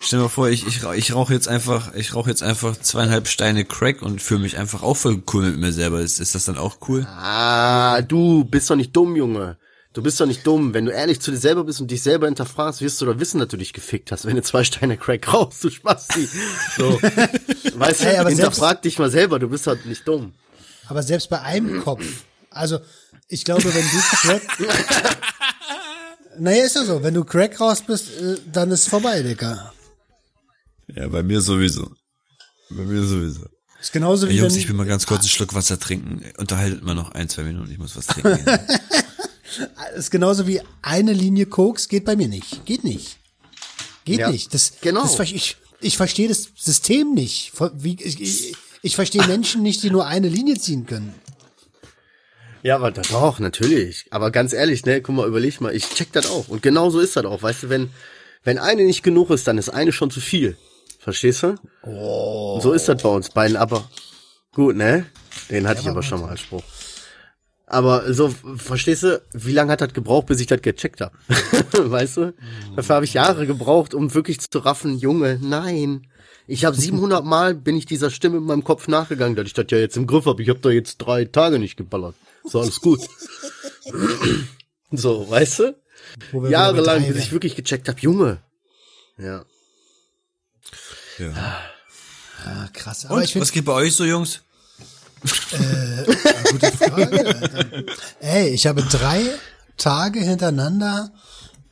Stell dir mal vor, ich ich, rauch- ich rauche jetzt einfach, ich rauche jetzt einfach zweieinhalb Steine Crack und fühle mich einfach auch voll cool mit mir selber. Ist, ist das dann auch cool? Ah, du bist doch nicht dumm, Junge. Du bist doch nicht dumm. Wenn du ehrlich zu dir selber bist und dich selber hinterfragst, wirst du doch wissen, dass du dich gefickt hast. Wenn du zwei Steine Crack rauchst, du Spasti. So. Weißt du, Hey, aber hinterfrag dich mal selber, du bist halt nicht dumm. Aber selbst bei einem Kopf, also ich glaube, wenn du Crack, naja, ist ja so, wenn du Crack raus bist, äh, dann ist vorbei, Digga. Ja, bei mir sowieso. Bei mir sowieso. Ist genauso wie Jungs, wenn, ich will mal ganz kurz einen Schluck Wasser trinken. Unterhaltet mal noch ein, zwei Minuten, ich muss was trinken. ist genauso wie eine Linie Koks geht bei mir nicht. Geht nicht. Geht Ja, nicht. Das, genau. Das, ich, ich verstehe das System nicht. Wie, ich, ich, ich verstehe Menschen nicht, die nur eine Linie ziehen können. Ja, aber da- doch, natürlich. Aber ganz ehrlich, ne, guck mal, überleg mal, ich check das auch. Und genau so ist das auch. Weißt du, wenn, wenn eine nicht genug ist, dann ist eine schon zu viel. Verstehst du? Oh. Und so ist das bei uns beiden, aber gut, ne? Den hatte ich aber schon mal als Spruch. Aber so, verstehst du, wie lange hat das gebraucht, bis ich das gecheckt habe? weißt du? Dafür habe ich Jahre gebraucht, um wirklich zu raffen, Junge, nein. Ich habe 700 Mal bin ich dieser Stimme in meinem Kopf nachgegangen, dass ich das ja jetzt im Griff habe. Ich habe da jetzt drei Tage nicht geballert. So, alles gut. so, weißt du? Wo wir Jahrelang, bis ich wirklich gecheckt habe, Junge. Ja. ja. Ah, krass. Aber ich Und, finde, was geht bei euch so, Jungs? gute Frage. Alter. Ey, ich habe drei Tage hintereinander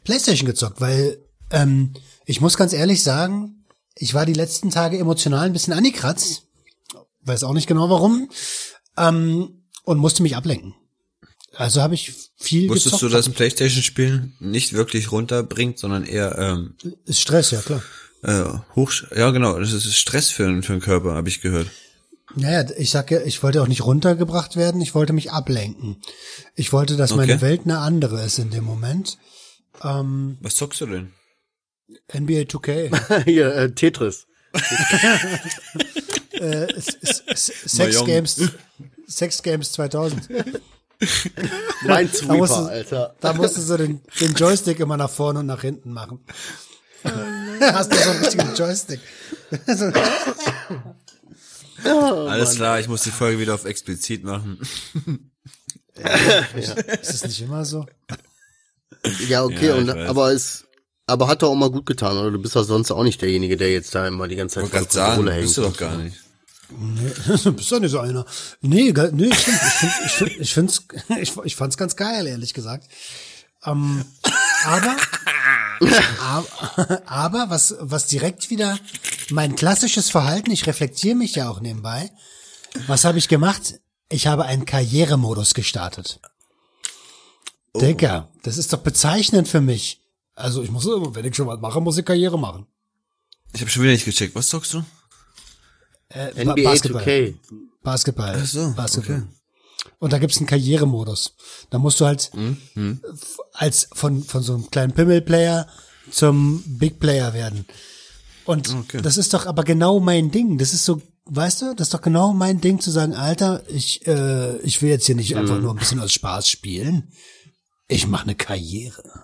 Playstation gezockt, weil ähm, ich muss ganz ehrlich sagen, ich war die letzten Tage emotional ein bisschen angekratzt. Weiß auch nicht genau warum. Ähm, und musste mich ablenken. Also habe ich viel Wusstest gezockt. du, dass ein Playstation-Spielen nicht wirklich runterbringt, sondern eher, ähm, Ist Stress, ja klar. äh, hoch, ja genau, das ist Stress für, den- für den Körper, habe ich gehört. Naja, ich sag ja, ich wollte auch nicht runtergebracht werden, ich wollte mich ablenken. Ich wollte, dass meine Okay. Welt eine andere ist in dem Moment. Ähm, Was zockst du denn? NBA 2K. Hier, äh, Tetris. äh, S- S- S- Sex. Games, Sex Games 2000. Mein Da Sweeper, musst, du, Alter. da musst du so den, den Joystick immer nach vorne und nach hinten machen. Hast du so einen richtigen Joystick. So, Alles klar, ich muss die Folge wieder auf explizit machen. ist es nicht immer so? Ja, okay, Ja, und, aber es, aber hat doch auch mal gut getan, oder? Du bist doch sonst auch nicht derjenige, der jetzt da immer die ganze Zeit Ich wollte gerade sagen, bist du doch gar nicht. Bist doch nicht so einer. Nee, nee ich find, ich find, ich find, ich find's, ich, ich fand's ganz geil, ehrlich gesagt. Ähm, aber, aber, aber was, was direkt wieder mein klassisches Verhalten, ich reflektiere mich ja auch nebenbei. Was habe ich gemacht? Ich habe einen Karrieremodus gestartet. Digga, das ist doch bezeichnend für mich. Also ich muss, wenn ich schon was mache, muss ich Karriere machen. Ich habe schon wieder nicht gecheckt. Was zockst du? Äh, NBA Ba- Basketball. 2K. Basketball. Ach so, Basketball. okay. Und da gibt's einen Karrieremodus. Da musst du halt Mhm, als von, von so einem kleinen Pimmel-Player zum Big Player werden. Und Okay. das ist doch aber genau mein Ding. Das ist so, weißt du, das ist doch genau mein Ding zu sagen, Alter, ich, äh, ich will jetzt hier nicht Mhm. einfach nur ein bisschen aus Spaß spielen. Ich mache eine Karriere.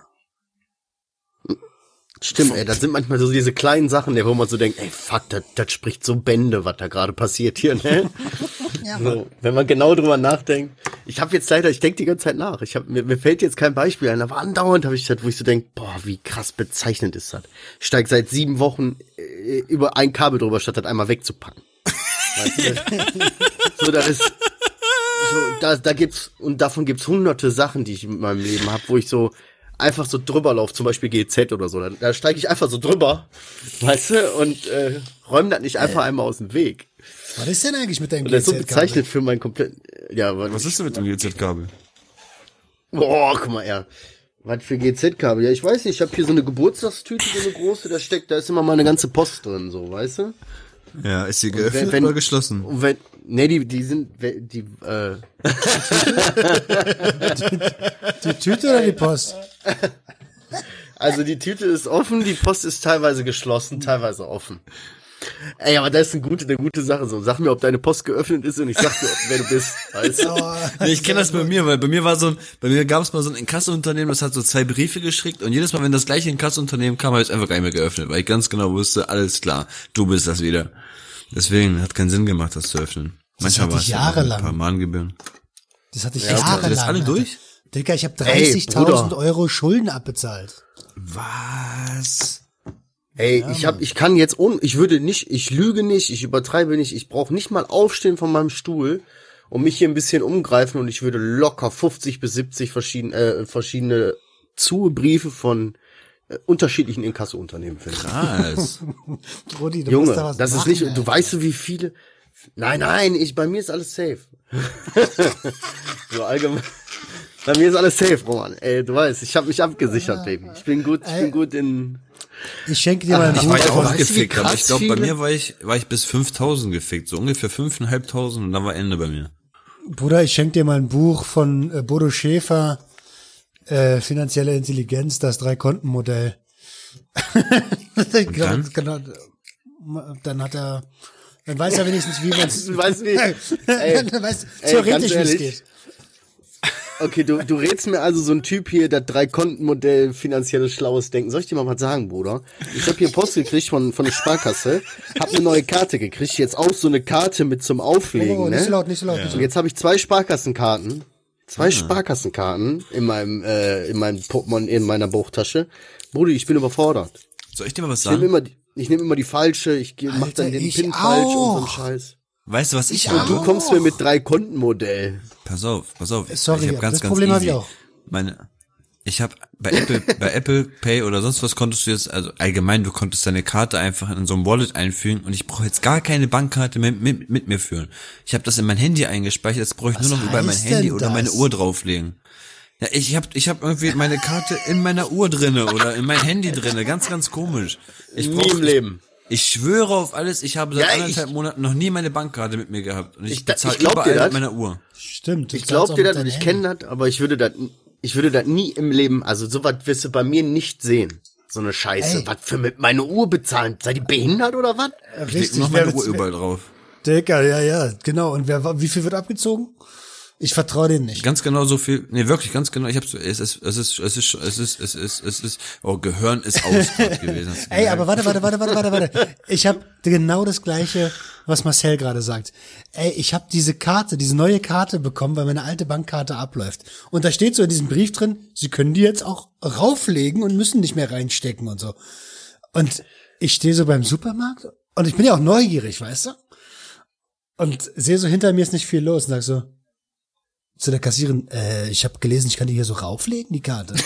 Stimmt, ey, das sind manchmal so diese kleinen Sachen, wo man so denkt, ey, fuck, das, das spricht so Bände, was da gerade passiert hier, ne? so, wenn man genau drüber nachdenkt. Ich habe jetzt leider, ich denke die ganze Zeit nach. Ich hab, mir, mir fällt jetzt kein Beispiel ein, aber andauernd habe ich das, wo ich so denk, boah, wie krass bezeichnend ist das. Ich steig seit sieben Wochen äh, über ein Kabel drüber, statt das einmal wegzupacken. Weißt du? so, das ist, so, da, da gibt's, und davon gibt's hunderte Sachen, die ich in meinem Leben habe, wo ich so einfach so drüber laufe, zum Beispiel GZ oder so. Da, da steige ich einfach so drüber, weißt du, und äh, räume das nicht einfach einmal aus dem Weg. Was ist denn eigentlich mit deinem Und das ist so GZ-Kabel? bezeichnet für mein komplett, ja, was, Was ist denn mit dem GZ-Kabel? Boah, guck mal, ja. Was für GZ-Kabel? Ja, ich weiß nicht, ich habe hier so eine Geburtstagstüte, so eine große, da steckt, da ist immer mal eine ganze Post drin, so, weißt du? Ja, ist sie geöffnet wenn- wenn- oder geschlossen? Und wenn, nee, die, die sind, die, äh, Die Tüte oder die Post? Also die Tüte ist offen, die Post ist teilweise geschlossen, teilweise offen. Ey, aber das ist eine gute, eine gute Sache so. Sag mir, ob deine Post geöffnet ist und ich sag dir, wer du bist. Weißt du? Nee, ich kenne das bei mir, weil bei mir war so ein, bei mir gab es mal so ein Inkassounternehmen, das hat so zwei Briefe geschickt und jedes Mal, wenn das gleiche Inkassounternehmen kam, habe ich es einfach gar nicht mehr geöffnet, weil ich ganz genau wusste, alles klar, du bist das wieder. Deswegen hat keinen Sinn gemacht, das zu öffnen. Manchmal hatte war ich ja jahrelang. ein paar Mahngebühren. Das hatte ich ihr jahrelang. das alle Alter. durch? Digga, ich habe Ey, 30.000 Bruder. Euro Schulden abbezahlt. Was? Ey, ich hab, ich kann jetzt un, ich würde nicht, ich lüge nicht, ich übertreibe nicht, ich brauche nicht mal aufstehen von meinem Stuhl und mich hier ein bisschen umgreifen und ich würde locker 50 bis 70 verschiedene, äh, verschiedene Zubriefe von äh, unterschiedlichen Inkassounternehmen finden. Krass. Rudi, du Junge, musst da was das ist machen, nicht, Alter. du weißt du, wie viele, nein, nein, ich, bei mir ist alles safe. so allgemein, bei mir ist alles safe, Roman. Ey, du weißt, ich habe mich abgesichert, Baby. Ich bin gut, ich bin gut in, Ich schenke dir mal ein Ich Buch war ja von- auch weißt gefickt, aber ich glaube, bei mir war ich, war ich bis 5000 gefickt, so ungefähr 5.500 und dann war Ende bei mir. Bruder, ich schenke dir mal ein Buch von äh, Bodo Schäfer, äh, finanzielle Intelligenz, das Drei-Konten-Modell. genau, dann? genau, dann hat er, dann weiß er wenigstens, wie man es, weißt wie- ey, dann weiß ey, theoretisch, wie es geht. Okay, du, du rätst mir also so ein Typ hier, das Drei-Konten-Modell, finanzielles schlaues Denken. Soll ich dir mal was sagen, Bruder? Ich habe hier Post gekriegt von, von der Sparkasse, hab eine neue Karte gekriegt, jetzt auch so eine Karte mit zum Auflegen, Oh, nicht so laut, nicht so laut. Nicht so Und jetzt habe ich zwei Sparkassenkarten, zwei Sparkassenkarten in meinem, äh, in meinem Portemonnaie, in meiner Bauchtasche. Bruder, ich bin überfordert. Soll ich dir mal was Ich nehme sagen? immer, die- ich nehme immer die falsche, ich geh- mach Alter, dann den ich PIN falsch und so einen auch. Scheiß. Weißt du, was ich Und habe? du kommst mir mit Drei-Konten-Modell. Pass auf, pass auf. Sorry, ich hab ganz, das ganz Problem hab easy. ich auch. Meine, ich habe bei Apple, bei Apple Pay oder sonst was konntest du jetzt, also allgemein, du konntest deine Karte einfach in so ein Wallet einfügen und ich brauche jetzt gar keine Bankkarte mehr mit, mit mir führen. Ich habe das in mein Handy eingespeichert, jetzt brauche ich Was nur noch über mein Handy denn oder meine das? Uhr drauflegen. Ja, ich hab, ich hab irgendwie meine Karte in meiner Uhr drinne oder in mein Handy drinne. Ganz, ganz komisch. Ich Nie brauch, im Leben. Ich, ich schwöre auf alles, ich habe seit Ja, anderthalb ich- Monaten noch nie meine Bankkarte mit mir gehabt. Und ich, Ich- bezahle ich glaub dir überall das. mit meiner Uhr. Stimmt. Ich glaub dir das und ich kenne das, aber ich würde das, ich würde das nie im Leben, also sowas wirst du bei mir nicht sehen. So eine Scheiße. Ey. Was für mit meine Uhr bezahlen? Seid ihr behindert oder was? Ich leg Richtig, noch wer meine Uhr überall drauf. Dicker, ja, ja, genau. Und wer, wie viel wird abgezogen? Ich vertraue denen nicht. Ganz genau so viel. Nee, wirklich, ganz genau. Ich hab's, es ist, es ist, es ist, es ist, es ist, es ist, oh, Gehirn ist aus gewesen. Ey, aber warte, warte, warte, warte, warte, warte. Ich habe genau das gleiche, was Marcel gerade sagt. Ey, ich habe diese Karte, diese neue Karte bekommen, weil meine alte Bankkarte abläuft. Und da steht so in diesem Brief drin, Sie können die jetzt auch rauflegen und müssen nicht mehr reinstecken und so. Und ich stehe so beim Supermarkt und ich bin ja auch neugierig, weißt du? Und sehe so hinter mir ist nicht viel los und sag so zu der Kassierin, äh, ich habe gelesen, ich kann die hier so rauflegen, die Karte.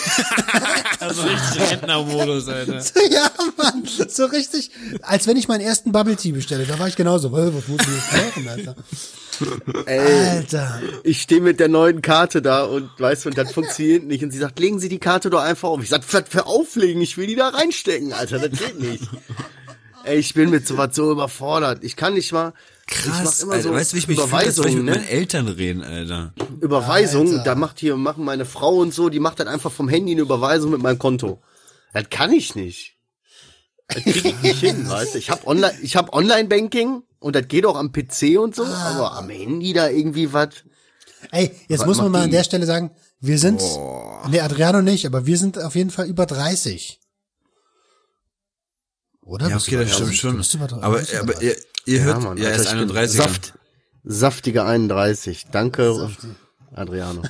Also richtig Rentnermodus, Alter. Ja, Mann, so richtig, als wenn ich meinen ersten Bubble Tea bestelle. Da war ich genauso. "Hä, Was muss ich jetzt machen, Alter? Alter. Ich stehe mit der neuen Karte da und weißt du, und das funktioniert nicht. Und sie sagt, legen Sie die Karte doch einfach auf. Ich sag, was für auflegen, ich will die da reinstecken, Alter, das geht nicht. Ey, ich bin mit sowas so überfordert. Ich kann nicht mal. Ich Krass, mach immer Alter. so weißt du, wie ich mich fühle, als ich Überweisungen, mit ne? meinen Eltern reden, Alter. Überweisung, Alter. da macht hier, machen meine Frau und so, die macht dann einfach vom Handy eine Überweisung mit meinem Konto. Das kann ich nicht. Das krieg ich nicht hin, weißt du. Ich habe Online, ich hab Online-Banking und das geht auch am PC und so, Ah. aber am Handy da irgendwie was. Ey, jetzt Was muss man mal an der Stelle sagen, wir sind, nee, Adriano nicht, aber wir sind auf jeden Fall über 30. Oder? Ja, okay, das stimmt schon. Aber, aber 30? Ihr, hört, Mann, ja, er Alter, ist ich bin 31. Saft, saftige 31. Danke, Adriano.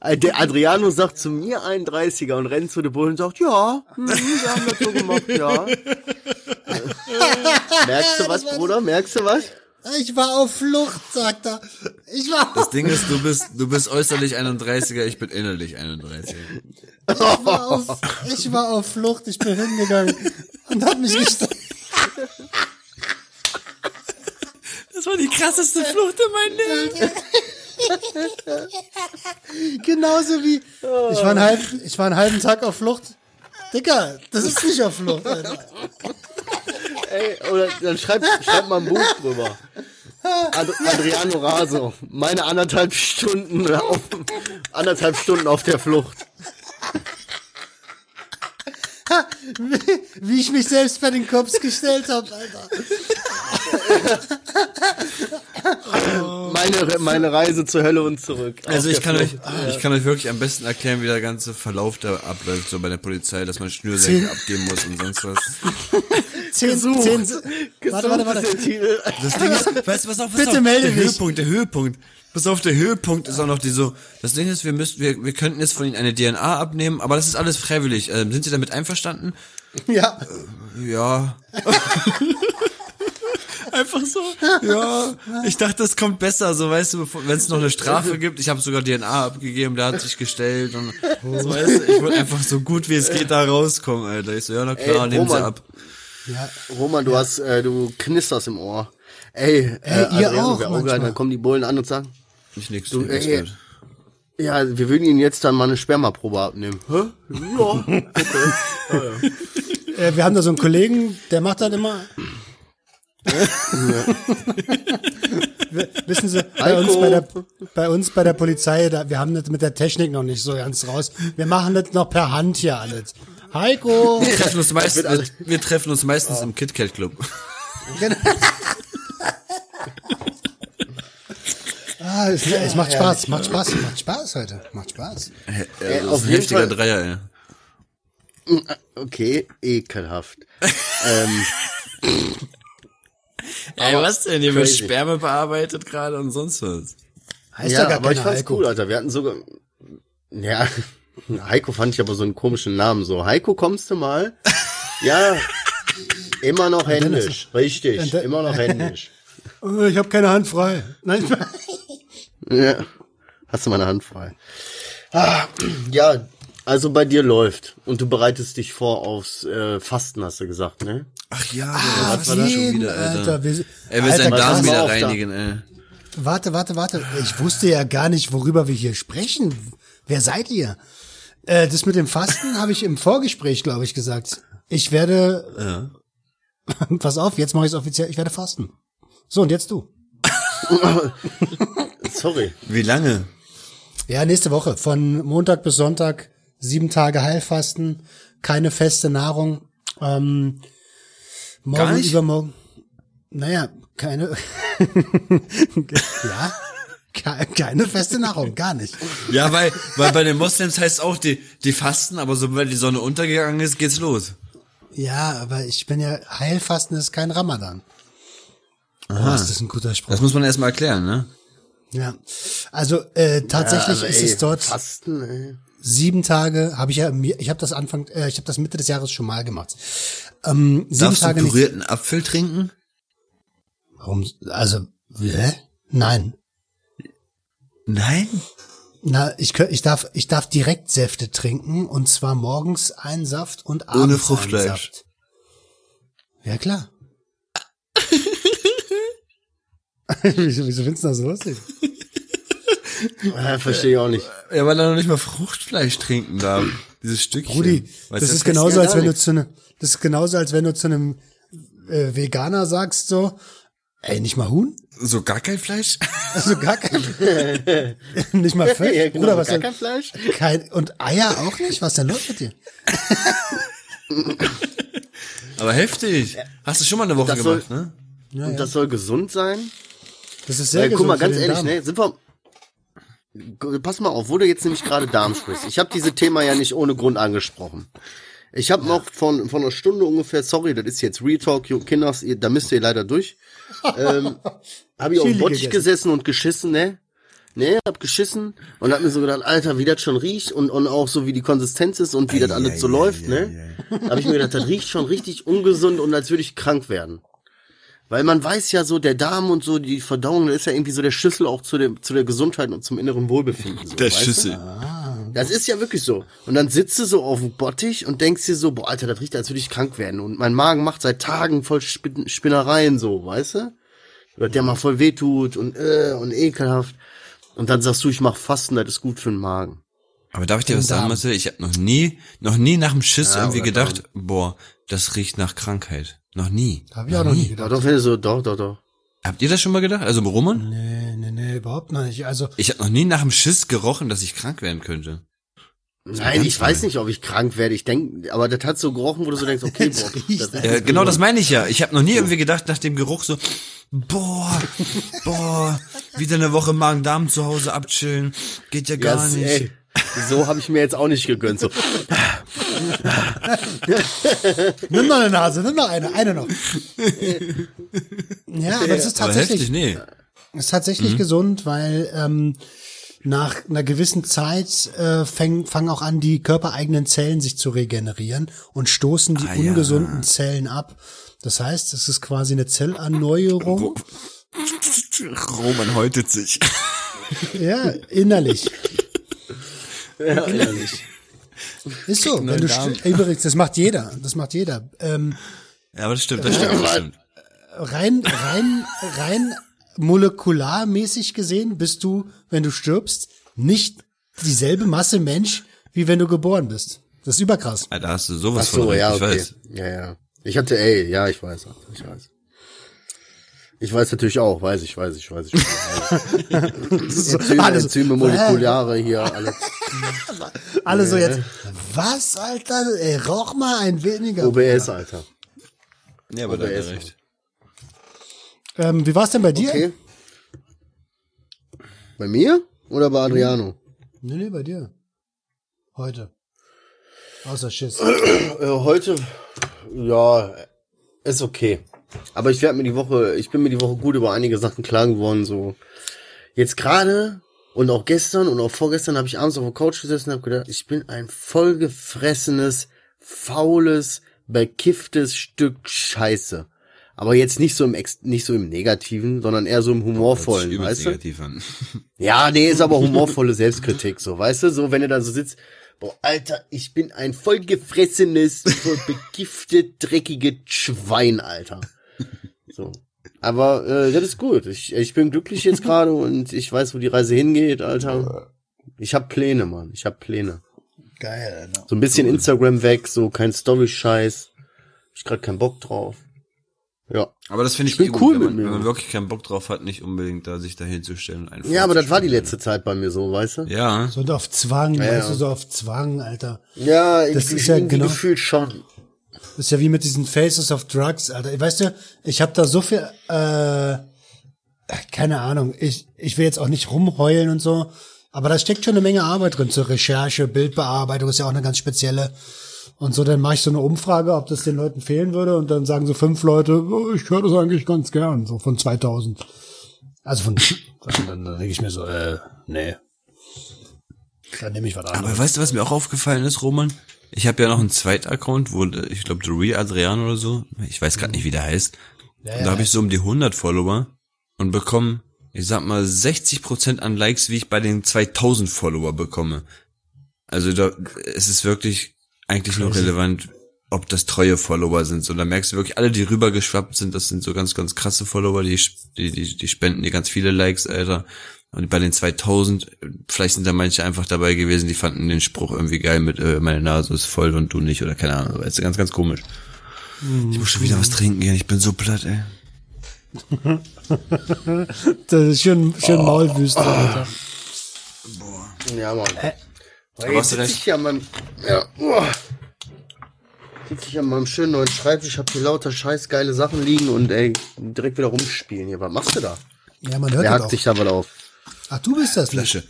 Äh, Der Adriano sagt zu mir 31er und rennt zu den Bullen und sagt, ja, hm, wir haben das so gemacht, ja. Merkst du was, Bruder? Merkst du was? Ich war auf Flucht, sagt er. Ich war Das Ding ist, du bist, du bist äußerlich 31er, ich bin innerlich 31. ich war auf, ich war auf Flucht, ich bin hingegangen und hab mich gestellt. Das war die krasseste Flucht in meinem Leben. Genauso wie, ich war, einen halben, ich war einen halben Tag auf Flucht. Dicker, das ist nicht auf Flucht, Alter. Ey, oder dann schreib, schreib mal ein Buch drüber. Ad Adriano Raso, meine anderthalb Stunden auf, anderthalb Stunden auf der Flucht. Wie, wie ich mich selbst bei den Cops gestellt habe, Alter. Meine, meine Reise zur Hölle und zurück. Also ich kann euch, ich kann euch wirklich am besten erklären, wie der ganze Verlauf da abläuft, so bei der Polizei, dass man Zehn- Schnürsenkel abgeben muss und sonst was. Zehn, Gesucht. zehn, Gesucht warte, warte, warte. Das Ding ist, weißt du, pass auf, pass Bitte auf, melde der dich. Höhepunkt, der Höhepunkt. Pass auf, der Höhepunkt ist auch noch die so, das Ding ist, wir müssen, wir, wir könnten jetzt von ihnen eine DNA abnehmen, aber das ist alles freiwillig. Ähm, sind Sie damit einverstanden? Ja, Ja. Einfach so. Ja, ich dachte, das kommt besser, so weißt du, wenn es noch eine Strafe gibt. Ich habe sogar DNA abgegeben, der hat sich gestellt und so, weißt du, ich wollte einfach so gut wie es geht da rauskommen, Alter. Ich so, ja, na klar, Ey, nehmen Sie ab. Roman, du hast, äh, du knisterst im Ohr. Ey, äh, ihr Adriano, auch wär manchmal. geil, dann kommen die Bullen an und sagen, Ich nix, Du, nix gut. ja, wir würden Ihnen jetzt dann mal eine Spermaprobe abnehmen. Hä? Ja. äh, wir haben da so einen Kollegen, der macht das immer. Wissen Sie, bei uns bei, der, bei uns bei der Polizei, da, wir haben das mit der Technik noch nicht so ganz raus. Wir machen das noch per Hand hier alles. Heiko! Wir treffen uns alles- wir, wir treffen uns meistens im KitKat Club. Ah, es, es macht Spaß, macht Spaß, macht Spaß heute. Macht Spaß. Ja, Ey, das auf ein jeden heftiger Fall- Dreier, ey. Okay, ekelhaft. ähm, Ey, was denn? Hier wird. Sperme bearbeitet gerade und sonst was. Heißt ja, ja gar aber ich fand's Heiko. cool, Alter. Wir hatten sogar, ja, Heiko fand ich aber so einen komischen Namen so. Heiko, kommst du mal? Ja, immer noch händisch. Richtig, De- immer noch händisch. Ich habe keine Hand frei. Nein, Ja, hast du meine Hand frei. Ah, ja, also bei dir läuft und du bereitest dich vor aufs äh, Fasten, hast du gesagt, ne? Ach ja, Ah, was war das schon wieder, Alter? Alter, wir- er will seinen. Darm wieder reinigen, ey. Warte, warte, warte. Ich wusste ja gar nicht, worüber wir hier sprechen. Wer seid ihr? Äh, das mit dem Fasten habe ich im Vorgespräch, glaube ich, gesagt. Ich werde, Ja. pass auf, jetzt mache ich es offiziell, ich werde fasten. So, und jetzt du. Sorry. Wie lange? Ja, nächste Woche. Von Montag bis Sonntag sieben Tage Heilfasten, keine feste Nahrung. Ähm, morgen, Gar nicht? übermorgen. Naja, keine. ja, ke- keine feste Nahrung, gar nicht. Ja, weil, weil bei den Moslems heißt auch, die, die fasten, aber sobald die Sonne untergegangen ist, geht's los. Ja, aber ich bin ja Heilfasten ist kein Ramadan. Oh, ist das ein guter Spruch. Das muss man erstmal erklären, ne? Ja, also äh, tatsächlich Ja, also, ist ey, es dort Fasten, ey. sieben Tage. Habe ich ja, ich habe das Anfang, äh, ich habe das Mitte des Jahres schon mal gemacht. Ähm, sieben Darfst Tage du nicht. pürierten Apfel trinken? Warum? Also, hä? Nein. Nein? Na, ich, ich darf, ich darf direkt Säfte trinken und zwar morgens einen Saft und abends Ohne einen Fruchtfleisch. Saft. Ja klar. wieso, wieso findest du das so lustig? Ja, verstehe ich auch nicht. Ja, weil er noch nicht mal Fruchtfleisch trinken darf. Dieses Stückchen. Rudi, das du, ist genauso, ja als wenn du zu ne, das ist genauso, als wenn du zu einem äh, Veganer sagst so, ey, nicht mal Huhn? So gar kein Fleisch? Also gar kein, nicht mal Fisch? Ja, genau, Bruder, was gar denn? kein Fleisch. Kein, und Eier auch nicht? Was ist denn los mit dir? Aber heftig. Hast du schon mal eine Woche Das soll- gemacht, ne? Ja, Und ja. das soll gesund sein? Das ist sehr Äh, gesund guck mal, ganz ehrlich, Darm. ne, sind wir. Pass mal auf, wo du jetzt nämlich gerade Darm sprichst. Ich habe dieses Thema ja nicht ohne Grund angesprochen. Ich habe noch von, von einer Stunde ungefähr, sorry, das ist jetzt Real Talk, Kinders, da müsst ihr leider durch. ähm, habe ich auf dem Bottich gesessen und geschissen, ne? Ne, hab geschissen und hab mir so gedacht, Alter, wie das schon riecht und, und auch so wie die Konsistenz ist und wie das alles so läuft, ne? Hab ich mir gedacht, das riecht schon richtig ungesund und als würde ich krank werden. Weil man weiß ja so, der Darm und so, die Verdauung, das ist ja irgendwie so der Schlüssel auch zu der, zu der Gesundheit und zum inneren Wohlbefinden. So, Der du? Schüssel. Das ist ja wirklich so. Und dann sitzt du so auf dem Bottich und denkst dir so, boah, Alter, das riecht, als würde ich krank werden. Und mein Magen macht seit Tagen voll Spin Spinnereien so, weißt du? Oder der mal voll wehtut und, äh, und ekelhaft. Und dann sagst du, ich mach Fasten, das ist gut für den Magen. Aber darf ich dir was sagen, Marcel? Ich habe noch nie, noch nie nach dem Schiss Ja, irgendwie gedacht, boah, das riecht nach Krankheit. Noch nie. Hab ich auch noch nie Ja, gedacht. doch, so, doch, doch, doch. Habt ihr das schon mal gedacht? Also Roman? Nee, nee, nee, überhaupt noch nicht. Also, Ich habe noch nie nach dem Schiss gerochen, dass ich krank werden könnte. Nein, ich weiß nicht, ob ich krank werde. Ich denk, aber das hat so gerochen, wo du so denkst, okay, boah, riecht das ist Ja, genau das meine ich ja. Ich habe noch nie irgendwie gedacht nach dem Geruch so, boah, boah, wieder eine Woche Magen-Darm zu Hause abchillen, geht ja gar Ja, nicht. ey, so habe ich mir jetzt auch nicht gegönnt. So, nimm noch eine Nase, nimm noch eine, eine noch. Ja, aber das ist tatsächlich, heftig, nee. ist tatsächlich gesund, weil ähm, nach einer gewissen Zeit äh, fäng, fangen auch an, die körpereigenen Zellen sich zu regenerieren und stoßen die Ah, ja. ungesunden Zellen ab. Das heißt, es ist quasi eine Zellerneuerung. Roman häutet sich. Ja, innerlich. ja, ehrlich. Ist so. Wenn du st- übrigens, das macht jeder. Das macht jeder. Ähm, Ja, aber das stimmt, das stimmt, das stimmt. rein, rein, rein molekularmäßig gesehen bist du, wenn du stirbst, nicht dieselbe Masse Mensch, wie wenn du geboren bist. Das ist überkrass. Da hast du sowas Ach so, von recht, ja, ich okay. weiß. Ja, ja. Ich hatte, ey, ja, ich weiß, ich weiß. Ich weiß natürlich auch, weiß ich, weiß ich, weiß ich. Weiß ich. Enzyme, Alles- Enzyme, Molekulare hier, alles. Alle so jetzt, was, Alter? Ey, rauch mal ein weniger. OBS, Alter. Ja, aber da OBS. recht. Ähm, wie war's denn bei dir? Okay. Bei mir oder bei Adriano? Nee, nee, bei dir. Heute. Außer Schiss. Äh, heute, ja, ist okay. Aber ich werde mir die Woche, ich bin mir die Woche gut über einige Sachen klar geworden, so. Jetzt gerade und auch gestern und auch vorgestern habe ich abends auf der Couch gesessen und habe gedacht, ich bin ein vollgefressenes, faules, bekifftes Stück Scheiße. Aber jetzt nicht so im Ex nicht so im Negativen, sondern eher so im humorvollen, übelst weißt du? an. Ja, nee, ist aber humorvolle Selbstkritik, so, weißt du, so, wenn du da so sitzt, boah, Alter, ich bin ein vollgefressenes, voll begiftet, dreckiges Schwein, Alter. So. Aber äh, das ist gut. Ich, ich bin glücklich jetzt gerade und ich weiß, wo die Reise hingeht, Alter. Ich habe Pläne, Mann. Ich habe Pläne. Geil, Alter. So ein bisschen Instagram weg, so kein Story-Scheiß. Hab ich gerade keinen Bock drauf. Ja. Aber das finde ich, bin eh gut, cool wenn, mit man, mir. wenn man wirklich keinen Bock drauf hat, nicht unbedingt da sich dahin zu stellen. und Ja, aber das war die letzte Zeit bei mir so, weißt du? Ja. So und auf Zwang, Ja, weißt du, so auf Zwang, Alter. Ja, Das ich, ist ja genau- gefühlt schon. Das ist ja wie mit diesen Faces of Drugs, Alter. Weißt du, ich habe da so viel, äh, keine Ahnung, ich, ich will jetzt auch nicht rumheulen und so, aber da steckt schon eine Menge Arbeit drin zur Recherche, Bildbearbeitung ist ja auch eine ganz spezielle. Und so, dann mache ich so eine Umfrage, ob das den Leuten fehlen würde und dann sagen so fünf Leute, oh, ich höre das eigentlich ganz gern, so von 2000. Also von, dann, dann, denke ich mir so, äh, nee. Dann nehme ich was anderes. Aber weißt du, was mir auch aufgefallen ist, Roman? Ich habe ja noch einen zweiten Account, wo ich glaube The Real Adrian oder so, ich weiß gerade nicht, wie der heißt. Ja, Und da habe ich so um die 100 Follower und bekomme, ich sag mal, 60% an Likes, wie ich bei den 2000 Follower bekomme. Also da, es ist wirklich eigentlich nur relevant, ob das treue Follower sind. So, da merkst du wirklich, alle, die rübergeschwappt sind, das sind so ganz, ganz krasse Follower, die, die, die, die spenden dir ganz viele Likes, Alter. Und bei den 2000, vielleicht sind da manche einfach dabei gewesen, die fanden den Spruch irgendwie geil mit, äh, meine Nase ist voll und du nicht, oder keine Ahnung. Das ist ganz, ganz komisch. Ich muss schon wieder was trinken gehen, ich bin so platt, ey. Das ist schön, schön Maulwüste, Alter. Ja, Mann. Äh, Aber hast jetzt du sitze recht. ich hier an meinem, ja, uah. sitze ich an meinem schönen neuen Schreibtisch, hab hier lauter scheiß geile Sachen liegen und ey, direkt wieder rumspielen hier. Was machst du da? Ja, man hört Wer hackt sich da was auf? Ach, du bist das, Flasche.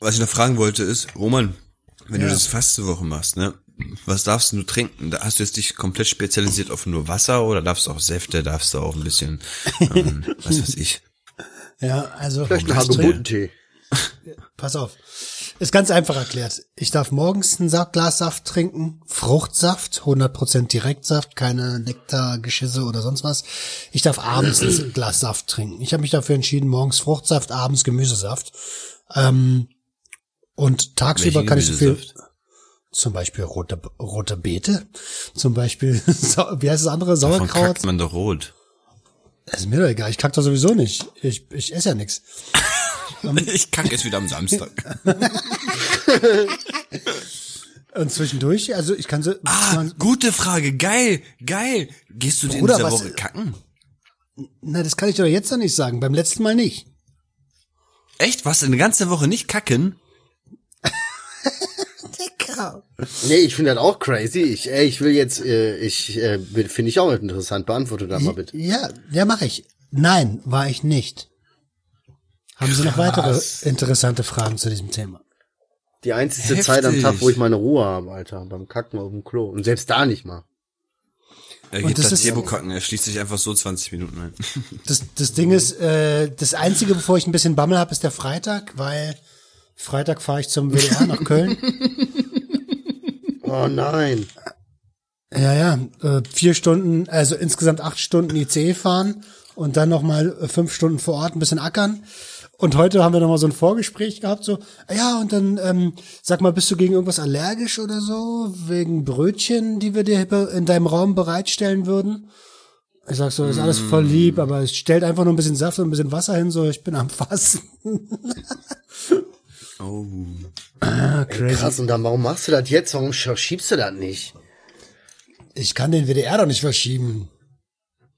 Was ich noch fragen wollte ist, Roman, wenn Ja. du das Fastewoche machst, ne? Was darfst du trinken? Da hast du jetzt dich komplett spezialisiert auf nur Wasser oder darfst du auch Säfte, darfst du auch ein bisschen, ähm, was weiß ich. Ja, also Vielleicht ein ich trinke- Hagebuttentee. pass auf. Ist ganz einfach erklärt. Ich darf morgens ein Glas Saft trinken, Fruchtsaft, 100% Direktsaft, keine Nektargeschisse oder sonst was. Ich darf abends ein Glas Saft trinken. Ich habe mich dafür entschieden, morgens Fruchtsaft, abends Gemüsesaft. Ähm, und tagsüber kann ich so viel, zum Beispiel rote, rote Beete, zum Beispiel, wie heißt das andere, Davon Sauerkraut. kackt man doch rot. Das ist mir doch egal, ich kack doch sowieso nicht. Ich, ich esse ja nix. Ich kacke jetzt wieder am Samstag. Und zwischendurch, also ich kann so, Ah, gute Frage, geil, geil. Gehst du dir in Bruder, dieser was- Woche kacken? na, das kann ich doch jetzt noch nicht sagen, beim letzten Mal nicht. Echt? Was, eine ganze Woche nicht kacken? Nee, ich finde das auch crazy. Ich, ey, ich will jetzt, äh, ich, äh, finde ich auch interessant. Beantworte das mal bitte. Ja, ja, mache ich. Nein, war ich nicht. Haben Sie noch weitere interessante Fragen zu diesem Thema? Die einzige Heftig. Zeit am Tag, wo ich meine Ruhe habe, Alter. Beim Kacken auf dem Klo. Und selbst da nicht mal. Er geht das das ist- Turbo-Kacken, er schließt sich einfach so 20 Minuten ein. Das, das Ding ist, äh, das Einzige, bevor ich ein bisschen Bammel habe, ist der Freitag, weil Freitag fahre ich zum WDR nach Köln. Oh nein. Ja, ja, äh, vier Stunden, also insgesamt acht Stunden ICE fahren und dann nochmal äh, fünf Stunden vor Ort ein bisschen ackern. Und heute haben wir nochmal so ein Vorgespräch gehabt, so, ja, und dann, ähm, sag mal, bist du gegen irgendwas allergisch oder so? Wegen Brötchen, die wir dir in deinem Raum bereitstellen würden? Ich sag so, ist alles voll lieb, aber es stellt einfach nur ein bisschen Saft und ein bisschen Wasser hin, so, ich bin am Fasten. Oh. Crazy. Krass, und dann, warum machst du das jetzt? Warum sch- schiebst du das nicht? Ich kann den WDR doch nicht verschieben.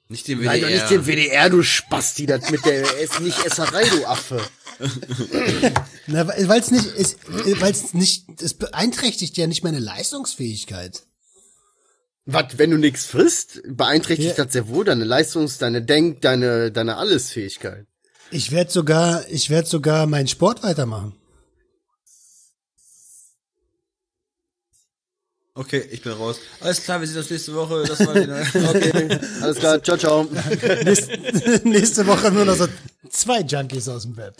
Nicht den Nein, doch nicht den WDR, du Spasti, das mit der Ess nicht Esserei, du Affe. Na, weil es nicht, es, weil es nicht, es beeinträchtigt ja nicht meine Leistungsfähigkeit. Was, wenn du nichts frisst, beeinträchtigt Ja. das sehr wohl deine Leistungs-, deine Denk-, deine, deine Allesfähigkeit. Ich werde sogar, ich werde sogar meinen Sport weitermachen. Okay, ich bin raus. Alles klar, wir sehen uns nächste Woche. Das war wieder. Okay, alles klar, ciao, ciao. Nächste, nächste Woche nur noch so zwei Junkies aus dem Web.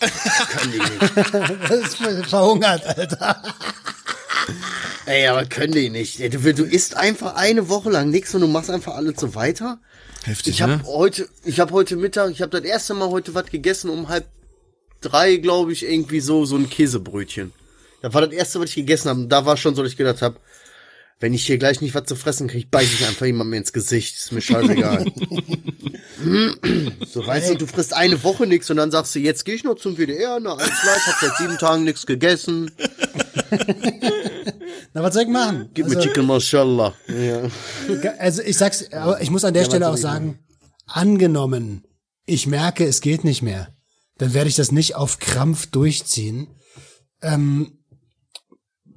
Können die nicht. Das ist verhungert, Alter. Ey, aber können die nicht. Du, du isst einfach eine Woche lang nichts und du machst einfach alles so weiter. Heftig, Ich habe ne? heute, ich habe heute Mittag, ich habe das erste Mal heute was gegessen um halb drei, glaube ich, irgendwie so so ein Käsebrötchen. Das war das erste, was ich gegessen habe. Da war schon so, dass ich gedacht habe, wenn ich hier gleich nicht was zu fressen kriege, beiß ich einfach jemandem ins Gesicht. Ist mir scheißegal. So, weißt du, du frisst eine Woche nichts und dann sagst du, jetzt gehe ich noch zum WDR, na, alles klar, ich hab seit sieben Tagen nichts gegessen. Na, was soll ich machen? Gib mir Chicken Mashallah. Ja. Also ich sag's, aber ich muss an der Stelle auch sagen, angenommen, ich merke, es geht nicht mehr, dann werde ich das nicht auf Krampf durchziehen. Ähm,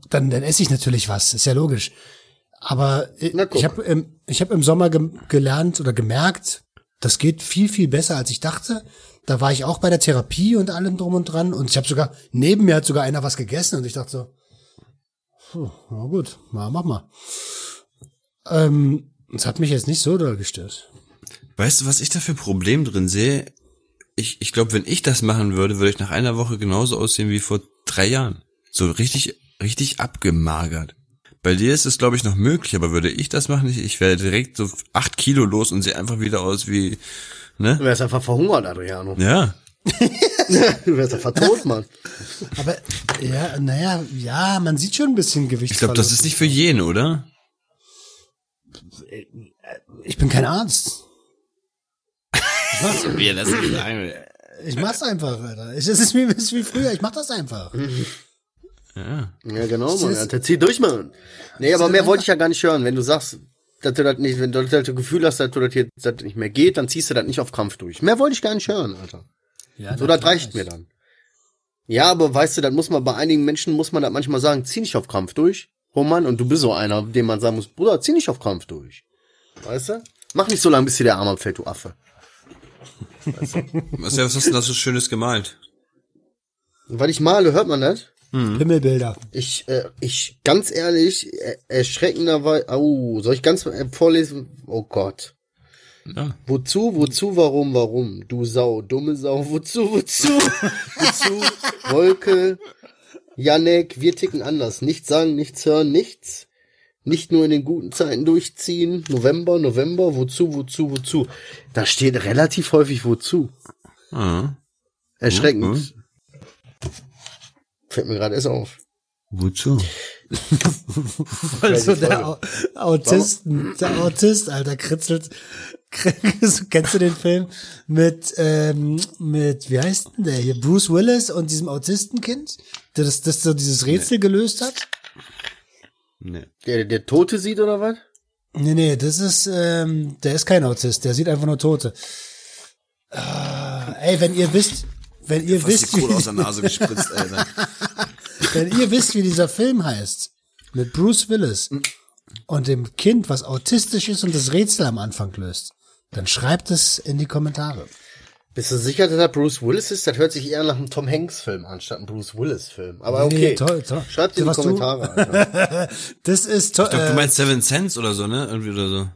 dann, dann esse ich natürlich was, ist ja logisch. Aber ich, Na, guck. ich habe im, ich hab im Sommer ge gelernt oder gemerkt, das geht viel, viel besser, als ich dachte. Da war ich auch bei der Therapie und allem drum und dran. Und ich habe sogar, neben mir hat sogar einer was gegessen und ich dachte so, puh, na gut, mal, mach mal. Ähm, das hat mich jetzt nicht so doll gestört. Weißt du, was ich da für Problem drin sehe? Ich, ich glaube, wenn ich das machen würde, würde ich nach einer Woche genauso aussehen wie vor drei Jahren. So richtig, richtig abgemagert. Bei dir ist es, glaube ich, noch möglich, aber würde ich das machen, ich, ich wäre direkt so acht Kilo los und sehe einfach wieder aus wie, ne? Du wärst einfach verhungert, Adriano. Ja. Du wärst einfach tot, Mann. Aber ja, naja, ja, man sieht schon ein bisschen Gewicht. Ich glaube, das ist nicht für jeden, oder? Ich bin kein Arzt. Wir lassen sagen. Ich mach's einfach, Alter. Ich, es ist wie, es ist wie früher. Ich mach das einfach. Ja. Ja, genau, Mann. Alter, zieh durch, Mann. Nee, aber mehr wollte ich ja gar nicht hören. Wenn du sagst, dass du das nicht, wenn du das Gefühl hast, dass du das jetzt dass das nicht mehr geht, dann ziehst du das nicht auf Krampf durch. Mehr wollte ich gar nicht hören, Alter. Ja, So, das reicht mir dann. Ja, aber weißt du, das muss man bei einigen Menschen muss man das manchmal sagen, zieh nicht auf Krampf durch. Roman, und du bist so einer, dem man sagen muss, Bruder, zieh nicht auf Krampf durch. Weißt du? Mach nicht so lange, bis dir der Arm abfällt, du Affe. Was, was hast du denn da so Schönes gemalt? Und weil ich male, hört man das? Pimmelbilder. Ich, äh, ich, ganz ehrlich, äh, erschreckenderweise, au, soll ich ganz äh, vorlesen? Oh Gott. Ja. Wozu, wozu, warum, warum? Du Sau, dumme Sau, wozu, wozu? wozu? Wolke, Janek, wir ticken anders. Nichts sagen, nichts hören, nichts. Nicht nur in den guten Zeiten durchziehen. November, November, wozu, wozu, wozu? Da steht relativ häufig wozu. Ah. Erschreckend. Fällt mir gerade erst auf. Wozu? Also der Au- Autisten, der Autist, Alter, kritzelt. Kennst du den Film mit, ähm, mit, wie heißt denn der hier? Bruce Willis und diesem Autistenkind, der das, das so dieses Rätsel gelöst hat? Nee. Der, der Tote sieht oder was? Nee, nee, das ist, ähm, der ist kein Autist, der sieht einfach nur Tote. Ah, ey, wenn ihr wisst, wenn ihr Fast die wisst, Kohle wie, aus der Nase gespritzt, Alter. wenn ihr wisst, wie dieser Film heißt, mit Bruce Willis und dem Kind, was autistisch ist und das Rätsel am Anfang löst, dann schreibt es in die Kommentare. Bist du sicher, dass das Bruce Willis ist? Das hört sich eher nach einem Tom Hanks Film an, statt einem Bruce Willis Film. Aber Nee, okay. toll, toll. Schreibt in die Kommentare. Das ist toll. Ich glaub, du Äh, meinst Seven Cents oder so, ne? Irgendwie oder so.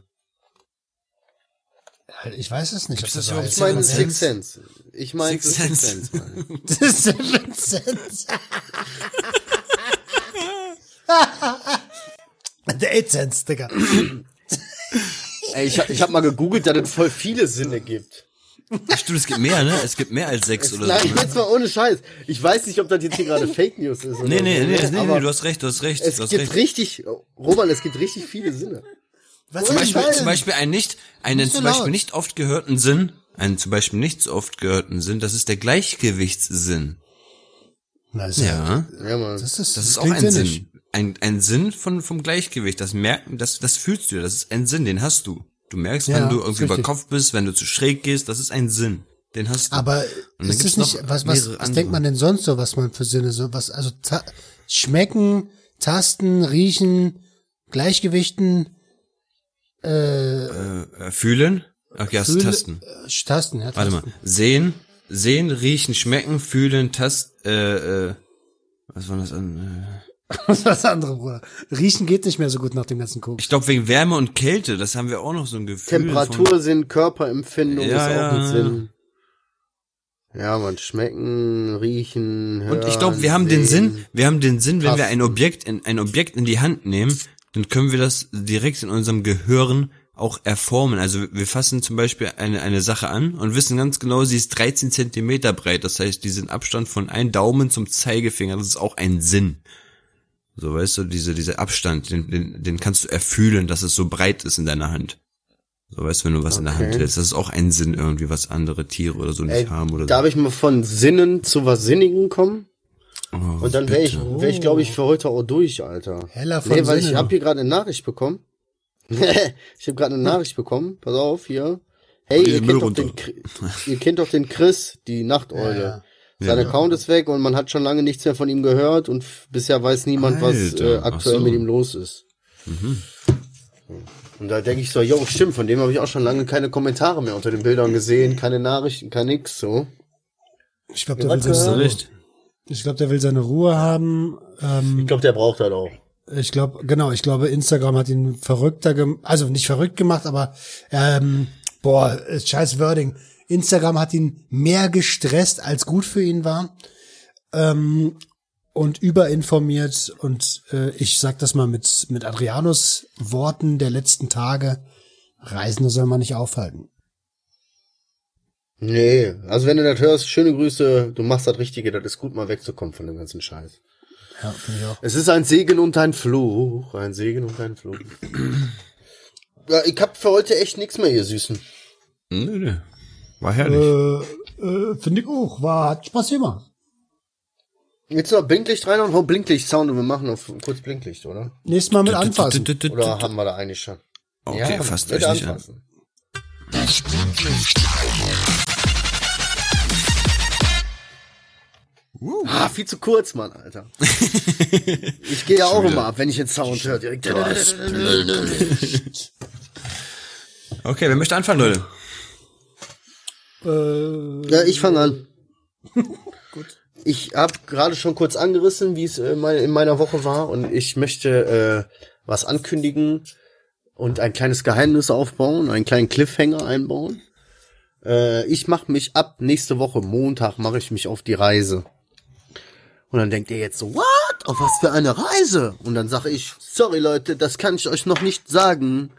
Ich weiß es nicht. ob Gibt's das überhaupt? Ich meine Six Sense. Ich meine Six Six Sense. Sense. Seven Cents. Der 8 Cents, Digga. Ey, ich, hab- ich habe mal gegoogelt, dass es voll viele Sinne gibt. Stimmt, es gibt mehr, ne? Es gibt mehr als sechs oder Nein, so. ne? jetzt mal ohne Scheiß. Ich weiß nicht, ob das jetzt hier gerade Fake News ist. Oder Nee, nee, nee, ne? nee, nee, du hast recht, du hast recht, es du hast gibt recht. richtig, Roman, es gibt richtig viele Sinne. Was Zum Beispiel, zum Beispiel ein nicht, einen Nicht so zum Beispiel laut. nicht oft gehörten Sinn, einen zum Beispiel nicht so oft gehörten Sinn, das ist der Gleichgewichtssinn. Na, ist ja. Ja. Das ist, das ist auch ein sinnig. Sinn. Ein, ein Sinn von, vom Gleichgewicht, das merken, das, das fühlst du, das ist ein Sinn, den hast du. Du merkst, Ja, wenn du irgendwie über. Kopf bist, wenn du zu schräg gehst, das ist ein Sinn. Den hast du. Aber dann ist es nicht, was, was, was andere. denkt man denn sonst so, was man für Sinne so, was, also ta schmecken, tasten, riechen, Gleichgewichten, äh, fühlen? Ach ja, fühlen, tasten. Äh, tasten, ja, Warte mal. tasten. Sehen, sehen, riechen, schmecken, fühlen, tast, äh, äh, was war das an? Äh, Was ist das andere, Bruder? Riechen geht nicht mehr so gut nach dem ganzen Koks. ich glaube wegen Wärme und Kälte, das haben wir auch noch so ein Gefühl. Temperatursinn, Körperempfindung Ja, ist auch ja, ein. Sinn. Ja, man, schmecken, riechen, hören, Und ich glaube, wir haben den sehen. Sinn, wir haben den Sinn, wenn wir ein Tasten. Objekt in, ein Objekt in die Hand nehmen, dann können wir das direkt in unserem Gehirn auch erformen. Also wir fassen zum Beispiel eine, eine Sache an und wissen ganz genau, sie ist 13 Zentimeter breit. Das heißt, diesen Abstand von ein Daumen zum Zeigefinger, das ist auch ein Sinn. So, weißt du, diese, dieser Abstand, den, den, den kannst du erfühlen, dass es so breit ist in deiner Hand. So weißt du, wenn du was in der Hand Okay. hältst, das ist auch ein Sinn irgendwie, was andere Tiere oder so nicht Ey, haben oder darf ich mal von Sinnen zu was Sinnigen kommen? Oh, Und dann wäre ich, wär ich glaube ich, für heute auch durch, Alter. Heller von Nee, weil ich Sinnen. habe hier gerade eine Nachricht bekommen. ich habe gerade eine Nachricht bekommen. Pass auf, hier. Hey, ihr kennt, doch den, ihr kennt doch den Chris, die Nachteule. Ja, Sein Account ist weg und man hat schon lange nichts mehr von ihm gehört und bisher weiß niemand, was Alter, äh, ach aktuell so. mit ihm los ist. Und da denke ich so, jo, stimmt, von dem habe ich auch schon lange keine Kommentare mehr unter den Bildern gesehen, keine Nachrichten, kein nix so. Ich glaube, Ja, der, will was recht? Ich glaub, der will seine Ruhe haben. Ähm, Ich glaube, der braucht das auch. Ich glaube, genau, ich glaube, Instagram hat ihn verrückter gemacht, also nicht verrückt gemacht, aber ähm, boah, scheiß Wording. Instagram hat ihn mehr gestresst, als gut für ihn war. Ähm, und überinformiert und äh, ich sag das mal mit, mit Adrianus Worten der letzten Tage, Reisende soll man nicht aufhalten. Nee, also wenn du das hörst, schöne Grüße, du machst das Richtige, das ist gut, mal wegzukommen von dem ganzen Scheiß. Ja, finde ich auch. Es ist ein Segen und ein Fluch, ein Segen und ein Fluch. ja, ich hab für heute echt nichts mehr, ihr Süßen. Nö, nö. War herrlich. Äh, äh, finde ich auch, war, hat Spaß gemacht. Jetzt noch Blinklicht rein und hau Blinklicht-Sound und wir machen auf kurz Blinklicht, oder? Nächstes Mal mit anfassen. Oder haben wir da eigentlich schon? Okay, fasst mit euch nicht an. Anfassen. Ah, viel zu kurz, Mann, Alter. ich gehe ja auch immer ab, wenn ich den Sound höre. Direkt. Okay, wer möchte anfangen, Leute? Äh, Ja, ich fange an. Ich habe gerade schon kurz angerissen, wie es äh, in meiner Woche war und ich möchte äh, was ankündigen und ein kleines Geheimnis aufbauen, einen kleinen Cliffhanger einbauen. Äh, ich mache mich ab nächste Woche Montag mache ich mich auf die Reise. Und dann denkt ihr jetzt so, what? Auf was für eine Reise? Und dann sage ich, sorry Leute, das kann ich euch noch nicht sagen.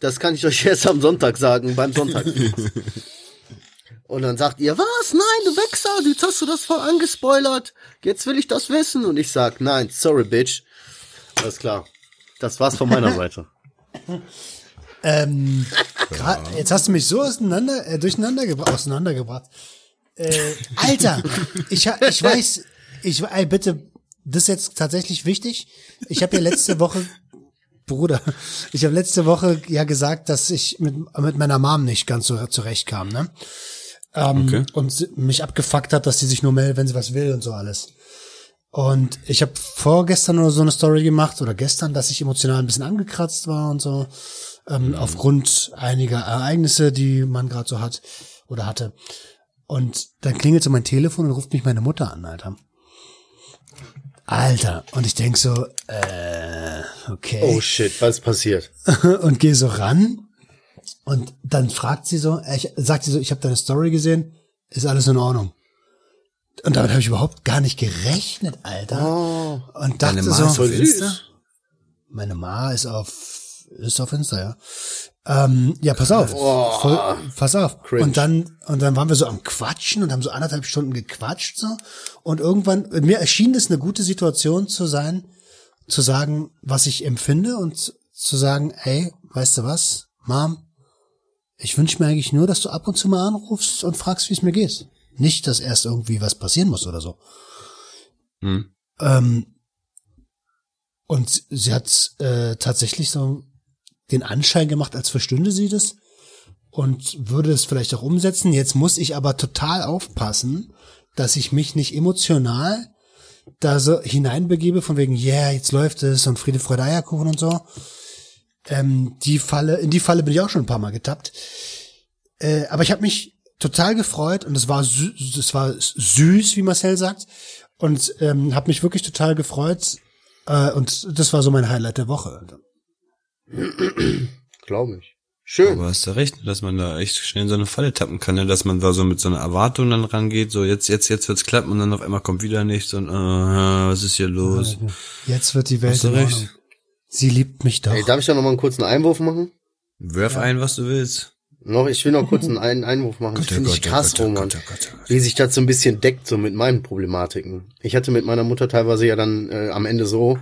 Das kann ich euch erst am Sonntag sagen, beim Sonntag. Und dann sagt ihr, was? Nein, du Wichser, jetzt hast du das voll angespoilert. Jetzt will ich das wissen. Und ich sag, nein, sorry, Bitch. Alles klar. Das war's von meiner Seite. Ähm, gra- jetzt hast du mich so auseinander, äh, durcheinander gebra auseinandergebracht. Äh, Alter, ich, ich weiß, ich ey, bitte, das ist jetzt tatsächlich wichtig. Ich habe ja letzte Woche, Bruder, ich habe letzte Woche ja gesagt, dass ich mit, mit meiner Mom nicht ganz so zurechtkam, ne? Ähm, Okay. Und mich abgefuckt hat, dass sie sich nur meldet, wenn sie was will und so alles. Und ich habe vorgestern oder so eine Story gemacht oder gestern, dass ich emotional ein bisschen angekratzt war und so ähm, aufgrund einiger Ereignisse, die man gerade so hat oder hatte. Und dann klingelt so mein Telefon und ruft mich meine Mutter an, Alter. Alter, und ich denk so, äh, okay Oh shit, was passiert? und gehe so ran und dann fragt sie so, äh, ich, sagt sie so, ich habe deine Story gesehen, ist alles in Ordnung. Und damit habe ich überhaupt gar nicht gerechnet, Alter. Und dachte Deine Ma so, ist auf Insta? meine Ma ist auf ist auf Insta, ja. Ähm, ja, pass auf. Voll, pass auf. Cringe. Und dann und dann waren wir so am Quatschen und haben so anderthalb Stunden gequatscht so und irgendwann mir erschien das eine gute Situation zu sein, zu sagen, was ich empfinde und zu sagen, ey, weißt du was, Mom, ich wünsche mir eigentlich nur, dass du ab und zu mal anrufst und fragst, wie es mir geht. Nicht, dass erst irgendwie was passieren muss oder so. Hm. Ähm, und sie hat äh, tatsächlich so den Anschein gemacht, als verstünde sie das und würde es vielleicht auch umsetzen. Jetzt muss ich aber total aufpassen, dass ich mich nicht emotional da so hineinbegebe, von wegen, yeah, jetzt läuft es und Friede, Freude, Eierkuchen und so. Ähm, die Falle, in die Falle bin ich auch schon ein paar Mal getappt. Äh, aber ich habe mich total gefreut und es war sü es war süß, wie Marcel sagt, und ähm, habe mich wirklich total gefreut. Äh, und das war so mein Highlight der Woche. Glaube ich. Schön. Aber hast du recht, dass man da echt schnell in so eine Falle tappen kann, ne? dass man da so mit so einer Erwartung dann rangeht, so jetzt, jetzt, jetzt wird's klappen und dann auf einmal kommt wieder nichts und äh, was ist hier los? Jetzt wird die Welt Hast du recht. Ordnung. Sie liebt mich doch. Ey, darf ich da noch mal einen kurzen Einwurf machen? Werf ein, was du willst. Noch, ich will noch kurz einen Ein- Einwurf machen. Das Gott, oh finde ich Gott, krass, Gott, Roman. Gott, Gott, Gott. Wie sich das so ein bisschen deckt, so mit meinen Problematiken. Ich hatte mit meiner Mutter teilweise ja dann äh, am Ende so,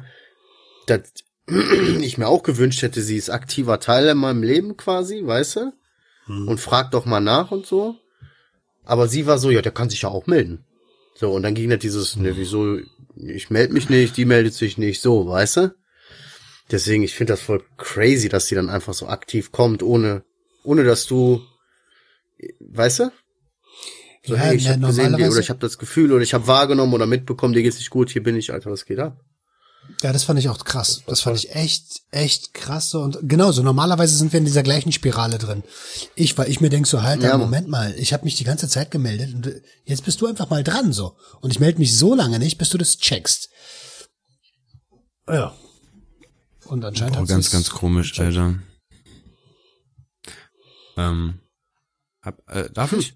dass ich mir auch gewünscht hätte, sie ist aktiver Teil in meinem Leben quasi, weißt du? Und fragt doch mal nach und so. Aber sie war so, ja, der kann sich ja auch melden. So, und dann ging halt dieses, ne, wieso, ich melde mich nicht, die meldet sich nicht, so, weißt du? Deswegen, ich finde das voll crazy, dass sie dann einfach so aktiv kommt, ohne, ohne dass du, weißt du? So, Ja, hey, ich na, habe gesehen, oder ich habe das Gefühl, oder ich habe wahrgenommen oder mitbekommen, dir geht's nicht gut, hier bin ich, Alter, was geht ab? Ja, das fand ich auch krass. Das fand ich echt, echt krass. So. Und genauso, normalerweise sind wir in dieser gleichen Spirale drin. Ich, weil ich mir denk so, halt, Ja. Moment mal, ich habe mich die ganze Zeit gemeldet und jetzt bist du einfach mal dran so. Und ich melde mich so lange nicht, bis du das checkst. Ja. Und anscheinend Oh, hat ganz, ganz komisch, Alter. Ähm, hab, äh, darf ich?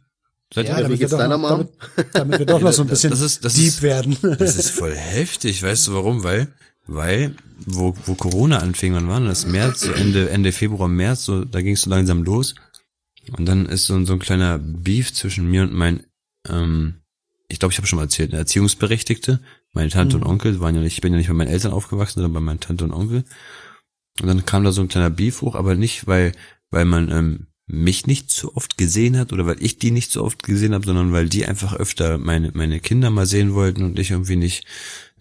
Seid Ja, ihr damit wir, geht's deiner noch, Mom? damit, damit wir doch noch so ein bisschen Das ist- das deep ist- werden. Das ist voll heftig, weißt du warum? Weil, weil, wo, wo Corona anfing, wann war das? März, so Ende, Ende Februar, März, so, da ging es so langsam los. Und dann ist so, ein- so ein kleiner Beef zwischen mir und mein, ähm, ich glaube, ich habe schon mal erzählt, eine Erziehungsberechtigte. Meine Tante und Onkel waren ja nicht, ich bin ja nicht bei meinen Eltern aufgewachsen, sondern bei meinen Tante und Onkel. Und dann kam da so ein kleiner Beef hoch, aber nicht, weil, weil man ähm, mich nicht so oft gesehen hat oder weil ich die nicht so oft gesehen habe, sondern weil die einfach öfter meine, meine Kinder mal sehen wollten und ich irgendwie nicht,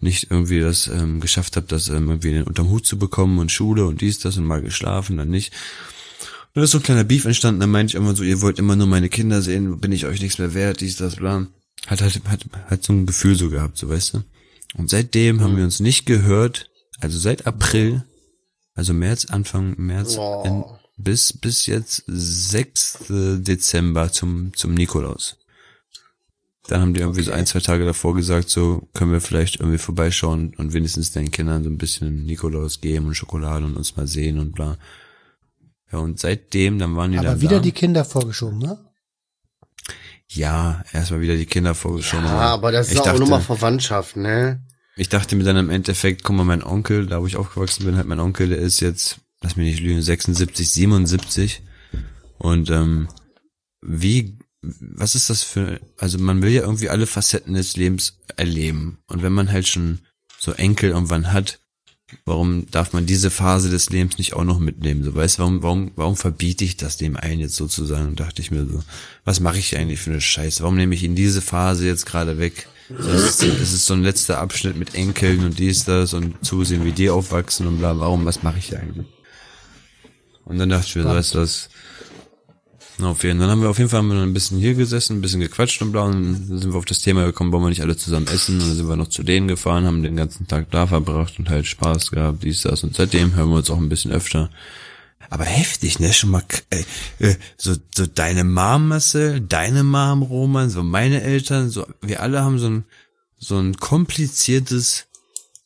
nicht irgendwie das ähm, geschafft habe, das ähm, irgendwie unterm Hut zu bekommen und Schule und dies, das und mal geschlafen, dann nicht. Und dann ist so ein kleiner Beef entstanden, dann meinte ich immer so, ihr wollt immer nur meine Kinder sehen, bin ich euch nichts mehr wert, dies, das, bla. Hat halt, hat, hat so ein Gefühl so gehabt, so weißt du. Und seitdem haben wir uns nicht gehört, also seit April, also März, Anfang März, Oh. Bis, bis jetzt 6. Dezember zum, zum Nikolaus. Dann haben die irgendwie so Okay. ein, zwei Tage davor gesagt, so können wir vielleicht irgendwie vorbeischauen und wenigstens deinen Kindern so ein bisschen Nikolaus geben und Schokolade und uns mal sehen und bla. Ja, und seitdem, dann waren die Aber dann wieder da. die Kinder vorgeschoben, ne? ja, erstmal wieder die Kinder vorgeschoben. Ja, aber das ist auch dachte, nochmal Verwandtschaft, ne? Ich dachte mir dann im Endeffekt, guck mal, mein Onkel, da wo ich aufgewachsen bin, halt mein Onkel, der ist jetzt, lass mich nicht lügen, 76, 77. Und ähm, wie, was ist das für, also man will ja irgendwie alle Facetten des Lebens erleben. Und wenn man halt schon so Enkel irgendwann hat, warum darf man diese Phase des Lebens nicht auch noch mitnehmen? So, weißt du, warum, warum, warum verbiete ich das dem einen jetzt sozusagen? Und dachte ich mir so, was mache ich eigentlich für eine Scheiße? Warum nehme ich ihn diese Phase jetzt gerade weg? Es, ist, so ein letzter Abschnitt mit Enkeln und dies, das und zusehen, wie die aufwachsen und bla, warum, was mache ich eigentlich? Und dann dachte ich mir, so, weißt du was, na, auf jeden Fall. Dann haben wir auf jeden Fall ein bisschen hier gesessen, ein bisschen gequatscht und bla, und dann sind wir auf das Thema gekommen, wollen wir nicht alle zusammen essen, und dann sind wir noch zu denen gefahren, haben den ganzen Tag da verbracht und halt Spaß gehabt, dies, das, und seitdem hören wir uns auch ein bisschen öfter. Aber heftig, ne? Schon mal k- äh, äh, so, so deine Mom, Marcel, deine Mom, Roman, so meine Eltern, so wir alle haben so ein so ein kompliziertes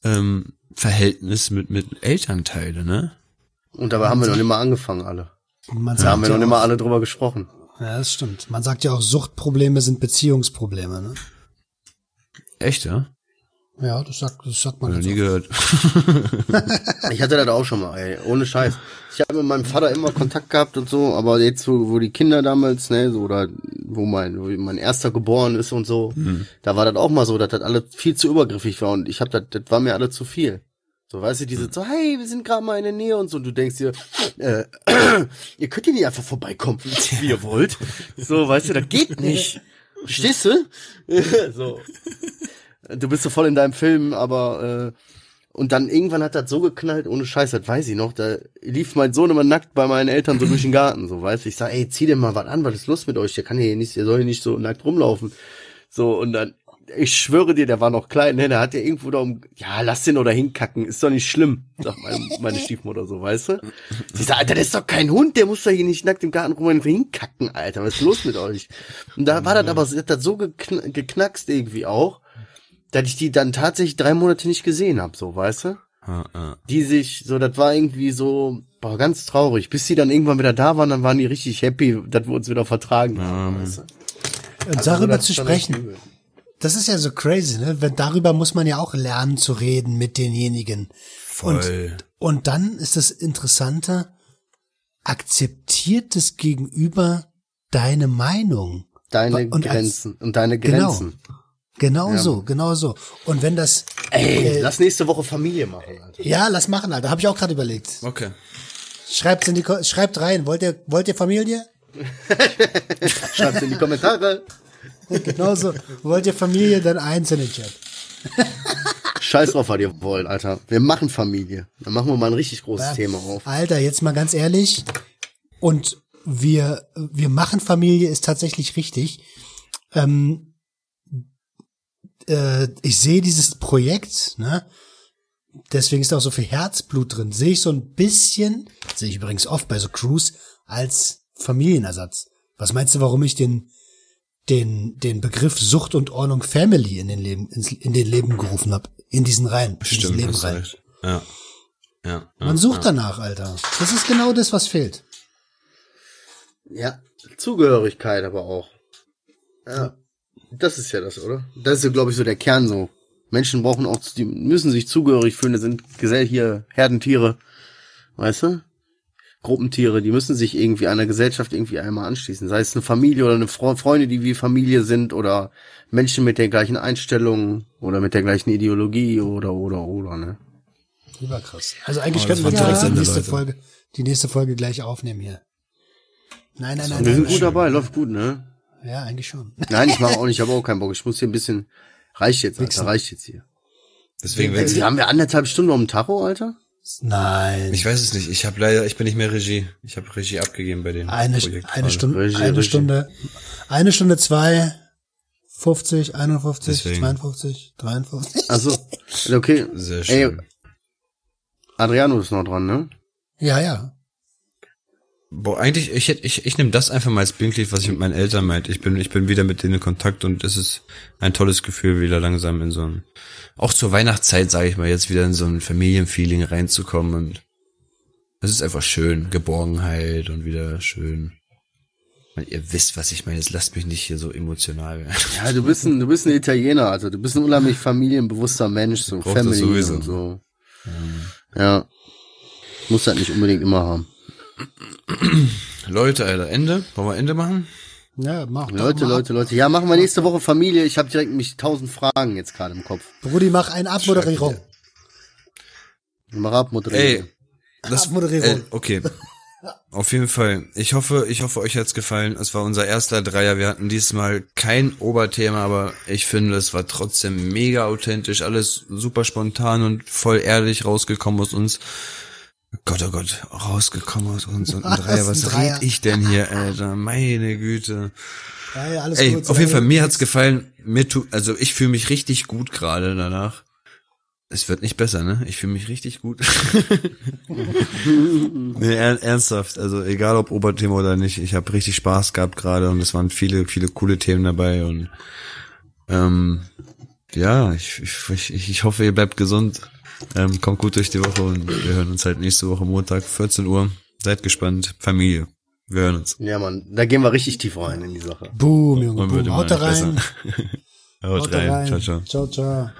ähm, Verhältnis mit mit Elternteile, ne? Und dabei haben wir noch nicht mal angefangen, alle. Man Da haben wir ja noch nicht mal alle drüber gesprochen. Ja, das stimmt. Man sagt ja auch, Suchtprobleme sind Beziehungsprobleme, ne? Echt, ja? Ja, das sagt, das sagt man ich ganz nie gehört. Ich hatte das auch schon mal, ey, ohne Scheiß. Ich habe mit meinem Vater immer Kontakt gehabt und so, aber jetzt, wo, wo die Kinder damals, ne, so, oder wo mein, wo mein erster geboren ist und so, da war das auch mal so, dass das alles viel zu übergriffig war und ich hab das, das war mir alles zu viel. So, weißt du, diese so, hey, wir sind gerade mal in der Nähe und so, und du denkst dir, äh, ihr könnt hier nicht einfach vorbeikommen, wie ihr wollt. So, weißt du, das geht nicht. Verstehst du? so. Du bist so voll in deinem Film, aber äh, und dann irgendwann hat das so geknallt, ohne Scheiß, das weiß ich noch. Da lief mein Sohn immer nackt bei meinen Eltern so durch den Garten, so weißt du. Ich sag, ey, zieh dir mal was an, was ist los mit euch? Der kann hier nicht, der soll hier nicht so nackt rumlaufen. So, und dann, ich schwöre dir, der war noch klein, ne? Der hat ja irgendwo da um, ja, lass den oder hinkacken, ist doch nicht schlimm, sagt meine, meine Stiefmutter so, weißt du? Sie sagt, Alter, das ist doch kein Hund, der muss doch hier nicht nackt im Garten rum und hinkacken, Alter, was ist los mit euch? Und da war das aber, das hat das so gekn geknackst irgendwie auch, dass ich die dann tatsächlich drei Monate nicht gesehen hab, so, weißt du? Ah, ah. Die sich, so, das war irgendwie so, boah, ganz traurig. Bis sie dann irgendwann wieder da waren, dann waren die richtig happy, dass wir uns wieder vertragen haben, weißt du? Und Also darüber zu sprechen. Das ist ja so crazy, ne? Wenn, darüber muss man ja auch lernen zu reden mit denjenigen. Voll. Und, und dann ist das Interessante, akzeptiert das Gegenüber deine Meinung? Deine Und als- Grenzen und deine Genau. Grenzen. Genau so, genau so. Und wenn das, Ey, lass nächste Woche Familie machen, Alter. ja, lass machen, Alter. Habe ich auch gerade überlegt. Okay. Schreibt in die, schreibt rein. Wollt ihr, wollt ihr Familie? Schreibt's in die Kommentare. Genau so. wollt ihr Familie? Dann den Chat. Scheiß drauf, was ihr wollt, Alter. Wir machen Familie. Dann machen wir mal ein richtig großes Thema auf. Alter, jetzt mal ganz ehrlich. Und wir, wir machen Familie ist tatsächlich richtig. Ähm, äh, ich sehe dieses Projekt, ne? Deswegen ist da auch so viel Herzblut drin. Sehe ich so ein bisschen, sehe ich übrigens oft bei so Crews, als Familienersatz. Was meinst du, warum ich den, den, den Begriff Sucht und Ordnung Family in den Leben, ins, in den Leben gerufen habe? In diesen Reihen. In diesen Stimmt, Leben hast du rein. recht. Ja. Ja. ja Man sucht danach, Alter. Das ist genau das, was fehlt. Ja, Zugehörigkeit aber auch. Ja. Das ist ja das, oder? Das ist, ja, glaube ich, so der Kern so. Menschen brauchen auch, die müssen sich zugehörig fühlen, das sind Gesell hier Herdentiere. Weißt du? Gruppentiere, die müssen sich irgendwie einer Gesellschaft irgendwie einmal anschließen. Sei es eine Familie oder eine Fre Freunde, die wie Familie sind oder Menschen mit der gleichen Einstellung oder mit der gleichen Ideologie oder, oder, oder, ne? Überkrass. Also eigentlich Oh, könnten wir direkt die Ende, nächste Leute. Folge, die nächste Folge gleich aufnehmen hier. Nein, nein, nein. Wir sind nein, gut nein. dabei, läuft gut, ne? Ja, eigentlich schon. Nein, ich mache auch nicht, ich habe auch keinen Bock. Ich muss hier ein bisschen, reicht jetzt, Alter, reicht jetzt hier. Deswegen, wenn sie, haben wir anderthalb Stunden um den Tacho, Alter? Nein. ich weiß es nicht. Ich habe leider, ich bin nicht mehr Regie. Ich habe Regie abgegeben bei dem Eine, Projekt. eine. Stunde, Regie, eine Regie. Stunde, eine Stunde zwei, 50, 51, Deswegen. 52, 53. Also, okay. Sehr Ey, schön. Adriano ist noch dran, ne? Ja, ja. Boah, eigentlich, ich hätte, ich, ich nehme das einfach mal als Blinklicht, was ich mit meinen Eltern meinte. Ich bin, ich bin wieder mit denen in Kontakt und es ist ein tolles Gefühl, wieder langsam in so ein, auch zur Weihnachtszeit, sage ich mal, jetzt wieder in so ein Familienfeeling reinzukommen und es ist einfach schön, Geborgenheit und wieder schön. Weil ihr wisst, was ich meine. Jetzt lasst mich nicht hier so emotional werden. Ja, du bist ein, du bist ein Italiener, also du bist ein unheimlich familienbewusster Mensch, so Family und so. Ja. Muss halt nicht unbedingt immer haben. Leute, Alter, Ende? Wollen wir Ende machen? Ja, mach doch Leute, mal Leute, Leute. Ja, machen wir nächste Woche Familie. Ich habe direkt mich tausend Fragen jetzt gerade im Kopf. Brudi, mach eine Abmoderierung. Mach ab, moderieren. Ey, das, Abmoderierung. äh, okay. Auf jeden Fall. Ich hoffe, ich hoffe, euch hat's gefallen. Es war unser erster Dreier. Wir hatten diesmal kein Oberthema, aber ich finde, es war trotzdem mega authentisch, alles super spontan und voll ehrlich rausgekommen aus uns. Gott, oh Gott, rausgekommen aus uns und ein Was, Dreier. ein Was Dreier? red ich denn hier, Alter? Meine Güte. Ja, ja, alles Ey, gut. auf jeden Fall, mir hat's gefallen. Mir tu, also ich fühle mich richtig gut gerade danach. Es wird nicht besser, ne? Ich fühle mich richtig gut. nee, er, ernsthaft. Also egal ob Oberthema oder nicht, ich habe richtig Spaß gehabt gerade und es waren viele, viele coole Themen dabei und ähm, ja, ich, ich, ich, ich hoffe, ihr bleibt gesund. Ähm, kommt gut durch die Woche und wir hören uns halt nächste Woche Montag, 14 Uhr. Seid gespannt. Familie. Wir hören uns. Ja, Mann, da gehen wir richtig tief rein in die Sache. Boom, Junge, boom. Haut rein. Haut, Haut rein. rein. Ciao, ciao. Ciao, ciao.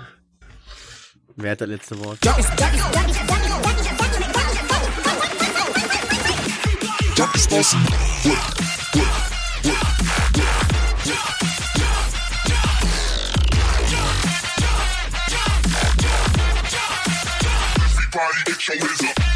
Wer hat das letzte Wort? Ducky's Bossen. Everybody get your whiz up.